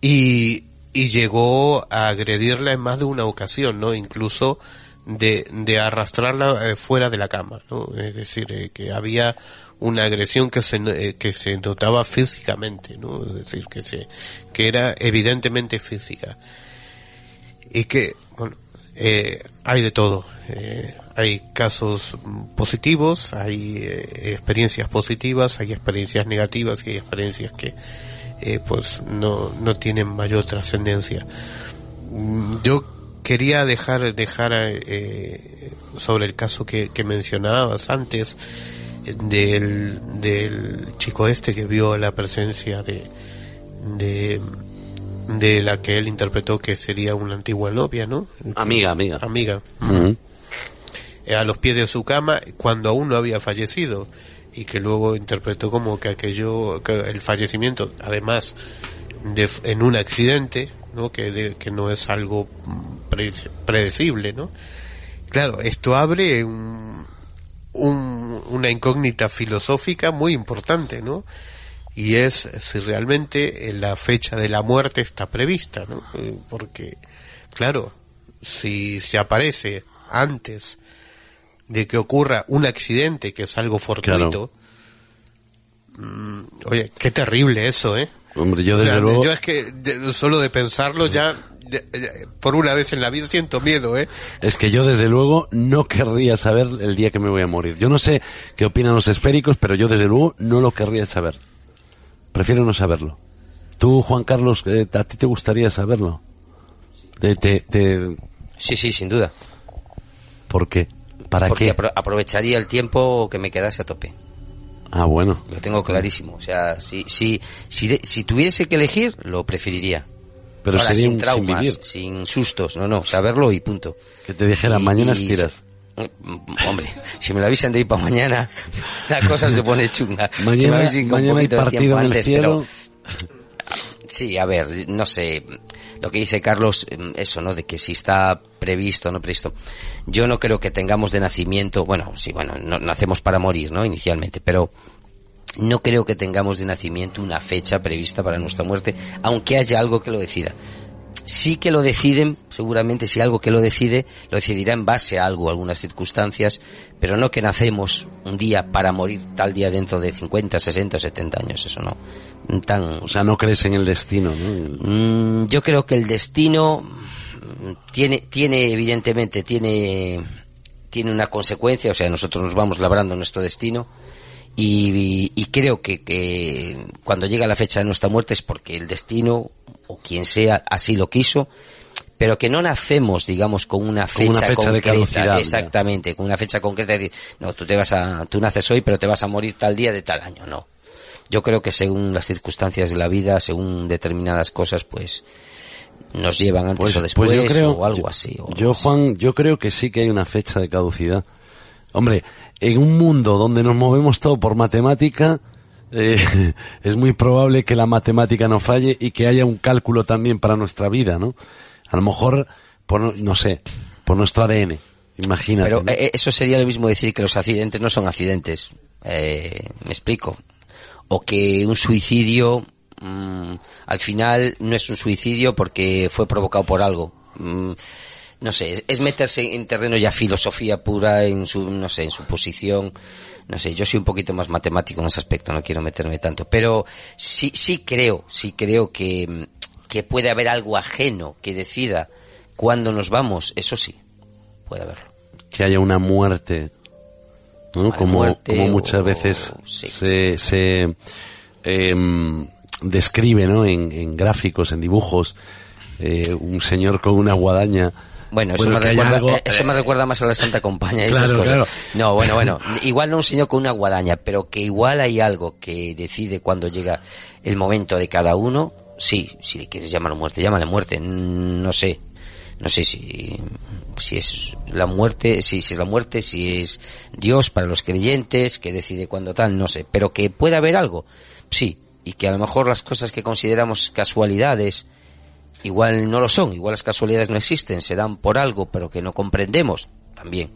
y y llegó a agredirla en más de una ocasión no incluso de, de arrastrarla eh, fuera de la cama no es decir eh, que había una agresión que se eh, que se notaba físicamente no es decir que se que era evidentemente física. Y que bueno eh, hay de todo eh, hay casos positivos hay eh, experiencias positivas hay experiencias negativas y hay experiencias que eh, pues no no tienen mayor trascendencia Mm, yo quería dejar dejar eh, sobre el caso que, que mencionabas antes del, del chico este que vio la presencia de, de de la que él interpretó que sería una antigua novia, ¿no? Amiga, amiga. Amiga. A los pies de su cama cuando aún no había fallecido y que luego interpretó como que aquello, que el fallecimiento, además de, en un accidente, ¿no? Que, que no es algo mm, pre- predecible, ¿no? Claro, esto abre un, un- una incógnita filosófica muy importante, ¿no? y es si realmente la fecha de la muerte está prevista, ¿no? Eh, Porque, claro, si se aparece antes de que ocurra un accidente, que es algo fortuito, mm, oye, qué terrible eso, ¿eh? Hombre, yo O desde sea, luego... yo es que de- solo de pensarlo ya, de- de- por una vez en la vida siento miedo, ¿eh? Es que yo desde luego no querría saber el día que me voy a morir. Yo no sé qué opinan los esféricos, pero yo desde luego no lo querría saber. Prefiero no saberlo. Tú, Juan Carlos, eh, ¿a ti te gustaría saberlo? Te, te, te- Sí, sí, sin duda. ¿Por qué? ¿Para Porque qué? apro- aprovecharía el tiempo que me quedase a tope. Ah, bueno. Lo tengo clarísimo. O sea, si, si, si, de- si tuviese que elegir, lo preferiría. Pero Ahora, sería sin sin traumas, vivir. sin, sustos, no, no, saberlo y punto. Que te dijera, mañana tiras. Eh, Hombre, si me lo avisan de ir para mañana, la cosa se pone chunga. Que me Mañana, avisen con un mañana hay de partido tiempo en el antes, cielo. pero Sí, a ver, no sé, lo que dice Carlos, em, eso, ¿no? De que si está previsto no previsto. Yo no creo que tengamos de nacimiento, bueno, sí, bueno, no, nacemos para morir, ¿no? Inicialmente, pero no creo que tengamos de nacimiento una fecha prevista para nuestra muerte, aunque haya algo que lo decida. Sí que lo deciden, seguramente si algo que lo decide, lo decidirá en base a algo, algunas circunstancias, pero no que nacemos un día para morir tal día dentro de 50, 60 o 70 años, eso no. Tan, O sea, no crees en el destino, ¿no? Mm, yo creo que el destino tiene, tiene evidentemente, tiene, tiene una consecuencia, o sea, nosotros nos vamos labrando nuestro destino y, y creo que, que cuando llega la fecha de nuestra muerte es porque el destino o quien sea así lo quiso, pero que no nacemos, digamos, con una Con fecha, una fecha de concreta, caducidad, exactamente, con una fecha concreta de decir, no, tú te vas a, tú naces hoy, pero te vas a morir tal día de tal año, no. Yo creo que según las circunstancias de la vida, según determinadas cosas, pues nos llevan antes o después yo creo, o algo así. o Yo, así. Juan, yo creo que sí que hay una fecha de caducidad. Hombre, en un mundo donde nos movemos todo por matemática, eh, es muy probable que la matemática no falle y que haya un cálculo también para nuestra vida, ¿no? A lo mejor, por, no sé, por nuestro ADN. Imagínate. Pero ¿no? eh, eso sería lo mismo decir que los accidentes no son accidentes. Eh, me explico. O que un suicidio mm, al final no es un suicidio porque fue provocado por algo. Mm, no sé, es- meterse en terreno ya filosofía pura en su, no sé, en su posición. No sé, yo soy un poquito más matemático en ese aspecto, no quiero meterme tanto. Pero sí, sí creo, sí creo que, que puede haber algo ajeno que decida cuándo nos vamos, eso sí, puede haberlo. que haya una muerte, ¿no? Como, muerte como o- muchas veces sí. se, se em, describe, ¿no? En, en gráficos, en dibujos, eh, un señor con una guadaña. Bueno, eso, Bueno, me recuerda, algo- eh, eso me recuerda más a la Santa Compañía y Claro, esas cosas. claro. No, bueno, bueno. Igual no un señor con una guadaña, pero que igual hay algo que decide cuando llega el momento de cada uno. Sí, si le quieres llamar muerte, llámale muerte. Mm, No sé. No sé si, si es la muerte, si, si es la muerte, si es Dios para los creyentes, que decide cuándo tal, no sé. Pero que puede haber algo. Sí. Y que a lo mejor las cosas que consideramos casualidades, igual no lo son, igual las casualidades no existen, se dan por algo, pero que no comprendemos, también,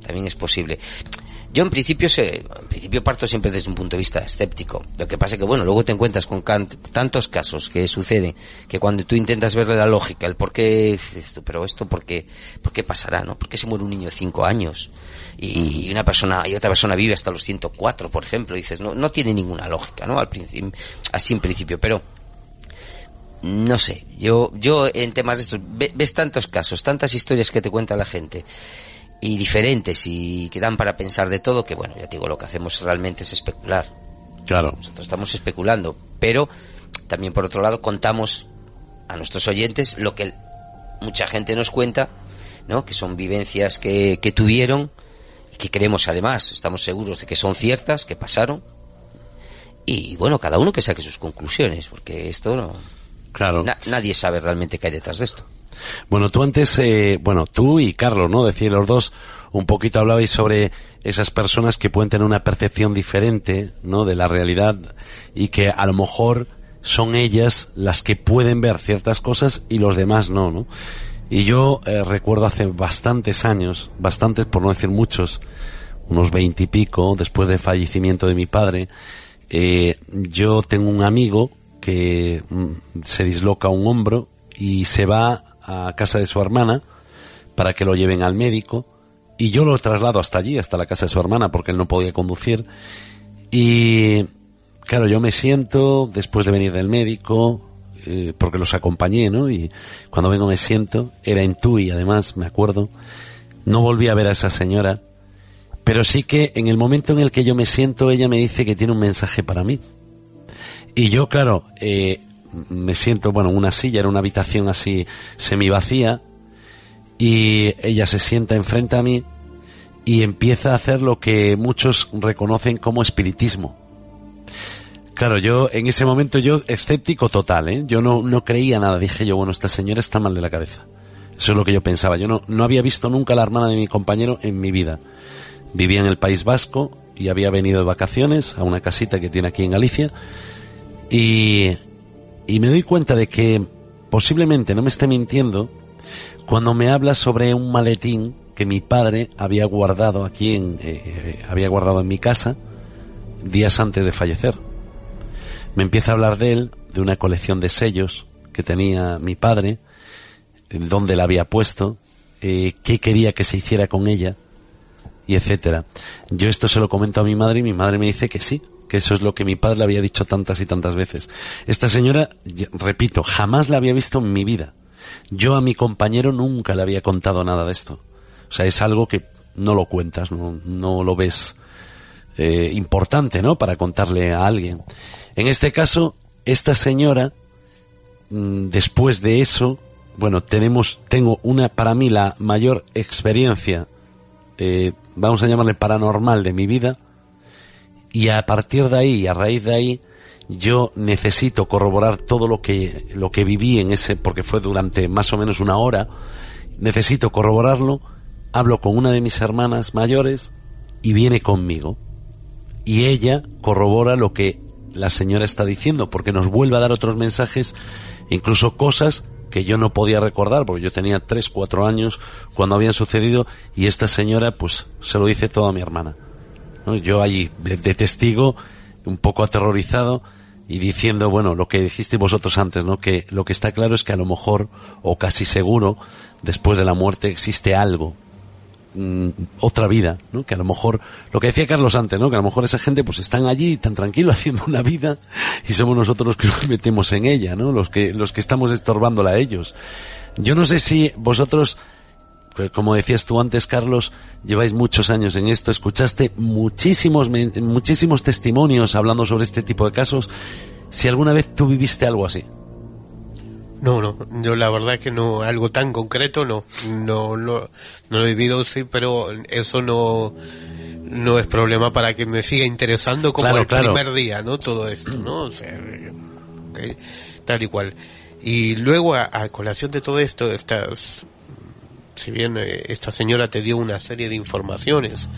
también es posible. Yo en principio se, en principio parto siempre desde un punto de vista escéptico. Lo que pasa es que bueno, luego te encuentras con tantos casos que suceden que cuando tú intentas verle la lógica, el por qué dices tú, pero esto por qué, por qué pasará, ¿no? ¿Por qué se muere un niño de cinco años y una persona y otra persona vive hasta los 104, por ejemplo? Y dices, no, no tiene ninguna lógica, ¿no? Al principio, así en principio, pero no sé, yo, yo en temas de estos, ve- ves tantos casos, tantas historias que te cuenta la gente, y diferentes, y que dan para pensar de todo, que bueno, ya te digo, lo que hacemos realmente es especular. Claro. Nosotros estamos especulando, pero también por otro lado contamos a nuestros oyentes lo que mucha gente nos cuenta, ¿no? Que son vivencias que, que tuvieron, y que creemos además, estamos seguros de que son ciertas, que pasaron, y bueno, cada uno que saque sus conclusiones, porque esto no, Claro. Na- nadie sabe realmente qué hay detrás de esto. Bueno, tú antes, eh, bueno, tú y Carlos, ¿no? Decía los dos, un poquito hablabais sobre esas personas que pueden tener una percepción diferente, ¿no? De la realidad y que a lo mejor son ellas las que pueden ver ciertas cosas y los demás no, ¿no? Y yo eh, recuerdo hace bastantes años, bastantes por no decir muchos, unos veintipico, después del fallecimiento de mi padre, Eh, yo tengo un amigo que mm, se disloca un hombro y se va a casa de su hermana para que lo lleven al médico y yo lo traslado hasta allí, hasta la casa de su hermana porque él no podía conducir y claro, yo me siento después de venir del médico eh, porque los acompañé, ¿no? Y cuando vengo me siento, era en Tui además, me acuerdo, no volví a ver a esa señora, pero sí que en el momento en el que yo me siento, ella me dice que tiene un mensaje para mí. Y yo, claro, eh, me siento, bueno, en una silla, era una habitación así semi vacía, y ella se sienta enfrente a mí y empieza a hacer lo que muchos reconocen como espiritismo. Claro, yo en ese momento yo escéptico total, ¿eh? Yo no, no creía nada, dije yo, bueno, esta señora está mal de la cabeza. Eso es lo que yo pensaba. Yo no, no había visto nunca a la hermana de mi compañero en mi vida. Vivía en el País Vasco y había venido de vacaciones a una casita que tiene aquí en Galicia y, y me doy cuenta de que posiblemente no me esté mintiendo cuando me habla sobre un maletín que mi padre había guardado aquí en, eh, eh, había guardado en mi casa días antes de fallecer. Me empieza a hablar de él, de una colección de sellos que tenía mi padre, dónde la había puesto, eh, qué quería que se hiciera con ella, y etcétera. Yo esto se lo comento a mi madre y mi madre me dice que sí, que eso es lo que mi padre le había dicho tantas y tantas veces. Esta señora, repito, jamás la había visto en mi vida. Yo a mi compañero nunca le había contado nada de esto. O sea, es algo que no lo cuentas, no, no lo ves eh, importante, ¿no? Para contarle a alguien. En este caso, esta señora, mm, después de eso, bueno, tenemos, tengo una, para mí, la mayor experiencia, eh, vamos a llamarle paranormal de mi vida, y a partir de ahí, a raíz de ahí, yo necesito corroborar todo lo que, lo que viví en ese, porque fue durante más o menos una hora, necesito corroborarlo, hablo con una de mis hermanas mayores y viene conmigo. Y ella corrobora lo que la señora está diciendo, porque nos vuelve a dar otros mensajes, incluso cosas que yo no podía recordar, porque yo tenía tres, cuatro años cuando habían sucedido, y esta señora pues se lo dice todo a mi hermana. Yo ahí de, de testigo, un poco aterrorizado, y diciendo, bueno, lo que dijisteis vosotros antes, ¿no? Que lo que está claro es que a lo mejor, o casi seguro, después de la muerte existe algo, mm, otra vida, ¿no? Que a lo mejor, lo que decía Carlos antes, ¿no? Que a lo mejor esa gente pues están allí tan tranquilo haciendo una vida y somos nosotros los que nos metemos en ella, ¿no? Los que, los que estamos estorbándola a ellos. Yo no sé si vosotros, pues, como decías tú antes, Carlos, lleváis muchos años en esto, escuchaste muchísimos, muchísimos testimonios hablando sobre este tipo de casos. Si alguna vez tú viviste algo así. No, no, yo la verdad que no, algo tan concreto no, no, no, no lo he vivido, sí, pero eso no, no es problema para que me siga interesando como Claro, el claro. primer día, ¿no? Todo esto, ¿no? O sea, ok, tal y cual. Y luego, a, a colación de todo esto, estas, si bien eh, esta señora te dio una serie de informaciones,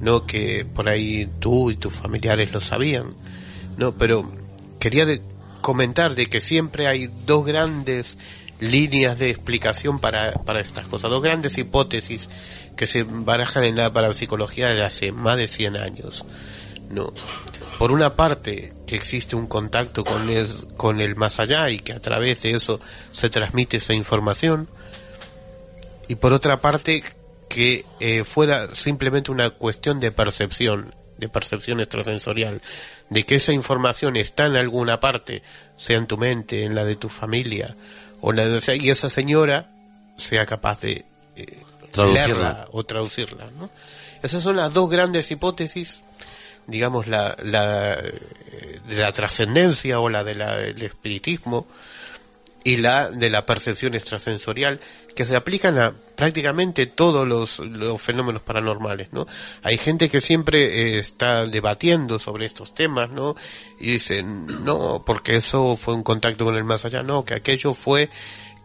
¿no? Que por ahí tú y tus familiares lo sabían, ¿no? Pero quería comentar de que siempre hay dos grandes líneas de explicación para, para estas cosas, dos grandes hipótesis que se barajan en la parapsicología desde hace más de 100 años, ¿no? Por una parte, que existe un contacto con el, con el más allá y que a través de eso se transmite esa información, y por otra parte que eh, fuera simplemente una cuestión de percepción, de percepción extrasensorial, de que esa información está en alguna parte, sea en tu mente, en la de tu familia, o la de, o sea, y esa señora sea capaz de eh, Traducirla. leerla o traducirla, ¿no? Esas son las dos grandes hipótesis, digamos la, la eh, de la trascendencia o la del espiritismo, y la de la percepción extrasensorial que se aplican a prácticamente todos los, fenómenos paranormales, ¿no? Hay gente que siempre eh, está debatiendo sobre estos temas, ¿no? Y dicen, no, porque eso fue un contacto con el más allá, no, que aquello fue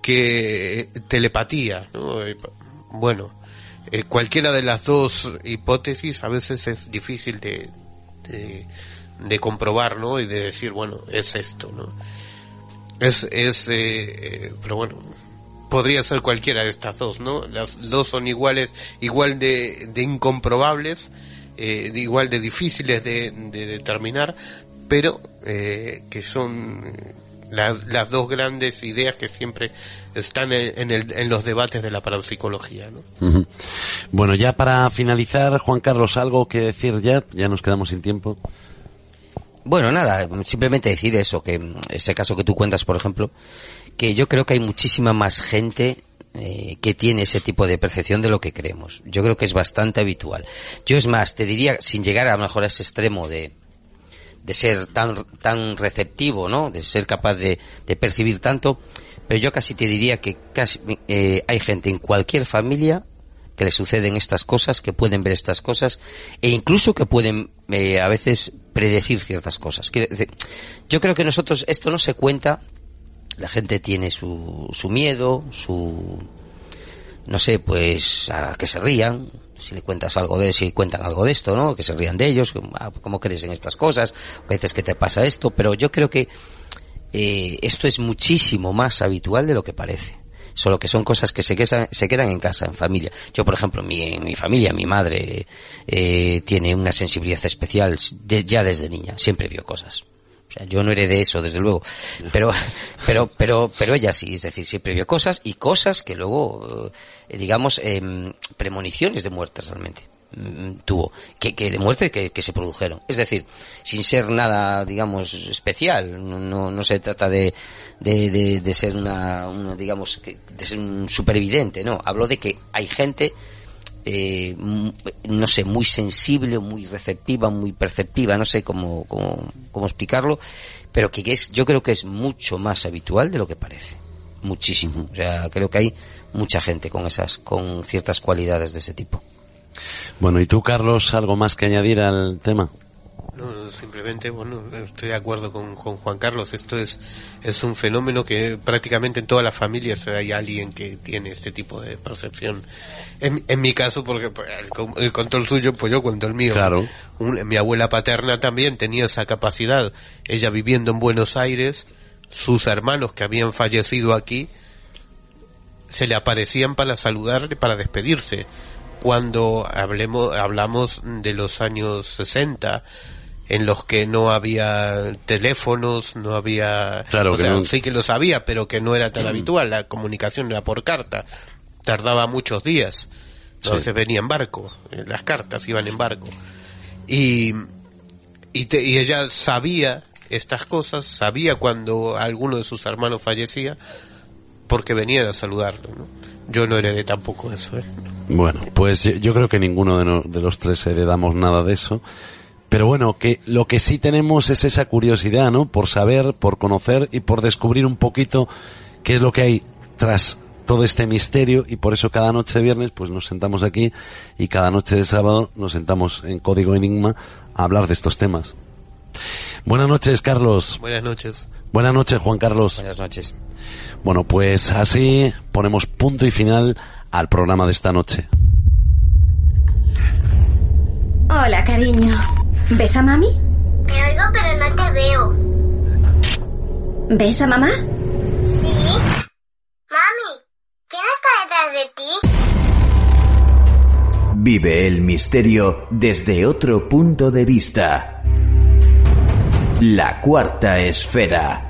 que telepatía, ¿no? Bueno, eh, cualquiera de las dos hipótesis a veces es difícil de, de, de comprobar, ¿no? Y de decir, bueno, es esto, ¿no? Es, es, eh, eh, pero bueno, podría ser cualquiera de estas dos, ¿no? Las dos son iguales, igual de, de incomprobables, eh, igual de difíciles de, de determinar, pero eh, que son eh, las, las dos grandes ideas que siempre están en, el- en los debates de la parapsicología. ¿no? Bueno, ya para finalizar, Juan Carlos, algo que decir ya, ya nos quedamos sin tiempo. Bueno, nada, simplemente decir eso, que mm, ese caso que tú cuentas, por ejemplo, que yo creo que hay muchísima más gente eh, que tiene ese tipo de percepción de lo que creemos. Yo creo que es bastante habitual. Yo es más, te diría, sin llegar a lo mejor a ese extremo de, de ser tan, tan receptivo, ¿no? De ser capaz de, de percibir tanto, pero yo casi te diría que casi, eh, hay gente en cualquier familia que le suceden estas cosas, que pueden ver estas cosas, e incluso que pueden eh, a veces predecir ciertas cosas. Yo creo que nosotros esto no se cuenta, la gente tiene su, su miedo, su, no sé, pues a que se rían, si le cuentas algo de si cuentan algo de esto, ¿no? Que se rían de ellos, ah, cómo crees en estas cosas, a veces que te pasa esto, pero yo creo que eh, esto es muchísimo más habitual de lo que parece. Solo que son cosas que se quedan, se quedan en casa, en familia. Yo, por ejemplo, mi, en mi familia, mi madre eh, tiene una sensibilidad especial de- ya desde niña. Siempre vio cosas. O sea, yo no heredé eso, desde luego. Pero, pero, pero, pero ella sí, es decir, siempre vio cosas y cosas que luego, eh, digamos, em, premoniciones de muerte realmente tuvo, que, que de muerte que, que se produjeron. Es decir, sin ser nada, digamos, especial. No, no, se trata de, de, de, ser una, una, digamos, de ser un superevidente, no. Hablo de que hay gente eh, no sé, muy sensible, muy receptiva, muy perceptiva, no sé cómo, cómo, cómo explicarlo, pero que es, yo creo que es mucho más habitual de lo que parece. Muchísimo. O sea, creo que hay mucha gente con esas, con ciertas cualidades de ese tipo. Bueno, ¿y tú, Carlos, algo más que añadir al tema? No, simplemente, bueno, estoy de acuerdo con, con Juan Carlos. Esto es, es un fenómeno que prácticamente en todas las familias hay alguien que tiene este tipo de percepción. En, en mi caso, porque pues, el, el control suyo, pues yo cuento el mío. Claro. Un- mi abuela paterna también tenía esa capacidad. Ella viviendo en Buenos Aires, sus hermanos que habían fallecido aquí, se le aparecían para saludarle, para despedirse. Cuando hablemos, hablamos de los años 60, en los que no había teléfonos, no había... Claro o que sea, no- sí que lo sabía, pero que no era tan habitual. La comunicación era por carta. Tardaba muchos días. Sí. Entonces venía en barco. eh, Las cartas iban en barco. Y, y, te- y ella sabía estas cosas, sabía cuando alguno de sus hermanos fallecía, porque venían a saludarlo. ¿no? Yo no heredé tampoco eso. ¿eh? Bueno, pues yo- yo creo que ninguno de, no- de los tres heredamos nada de eso. Pero bueno, que lo que sí tenemos es esa curiosidad, ¿no? Por saber, por conocer y por descubrir un poquito qué es lo que hay tras todo este misterio y por eso cada noche de viernes pues nos sentamos aquí y cada noche de sábado nos sentamos en Código Enigma a hablar de estos temas. Buenas noches, Carlos. Buenas noches. Buenas noches, Juan Carlos. Buenas noches. Bueno, pues así ponemos punto y final al programa de esta noche. Hola, cariño. ¿Ves a mami? Te oigo, pero no te veo. ¿Ves a mamá? ¿Sí? Mami, ¿quién está detrás de ti? Vive el misterio desde otro punto de vista. La cuarta esfera.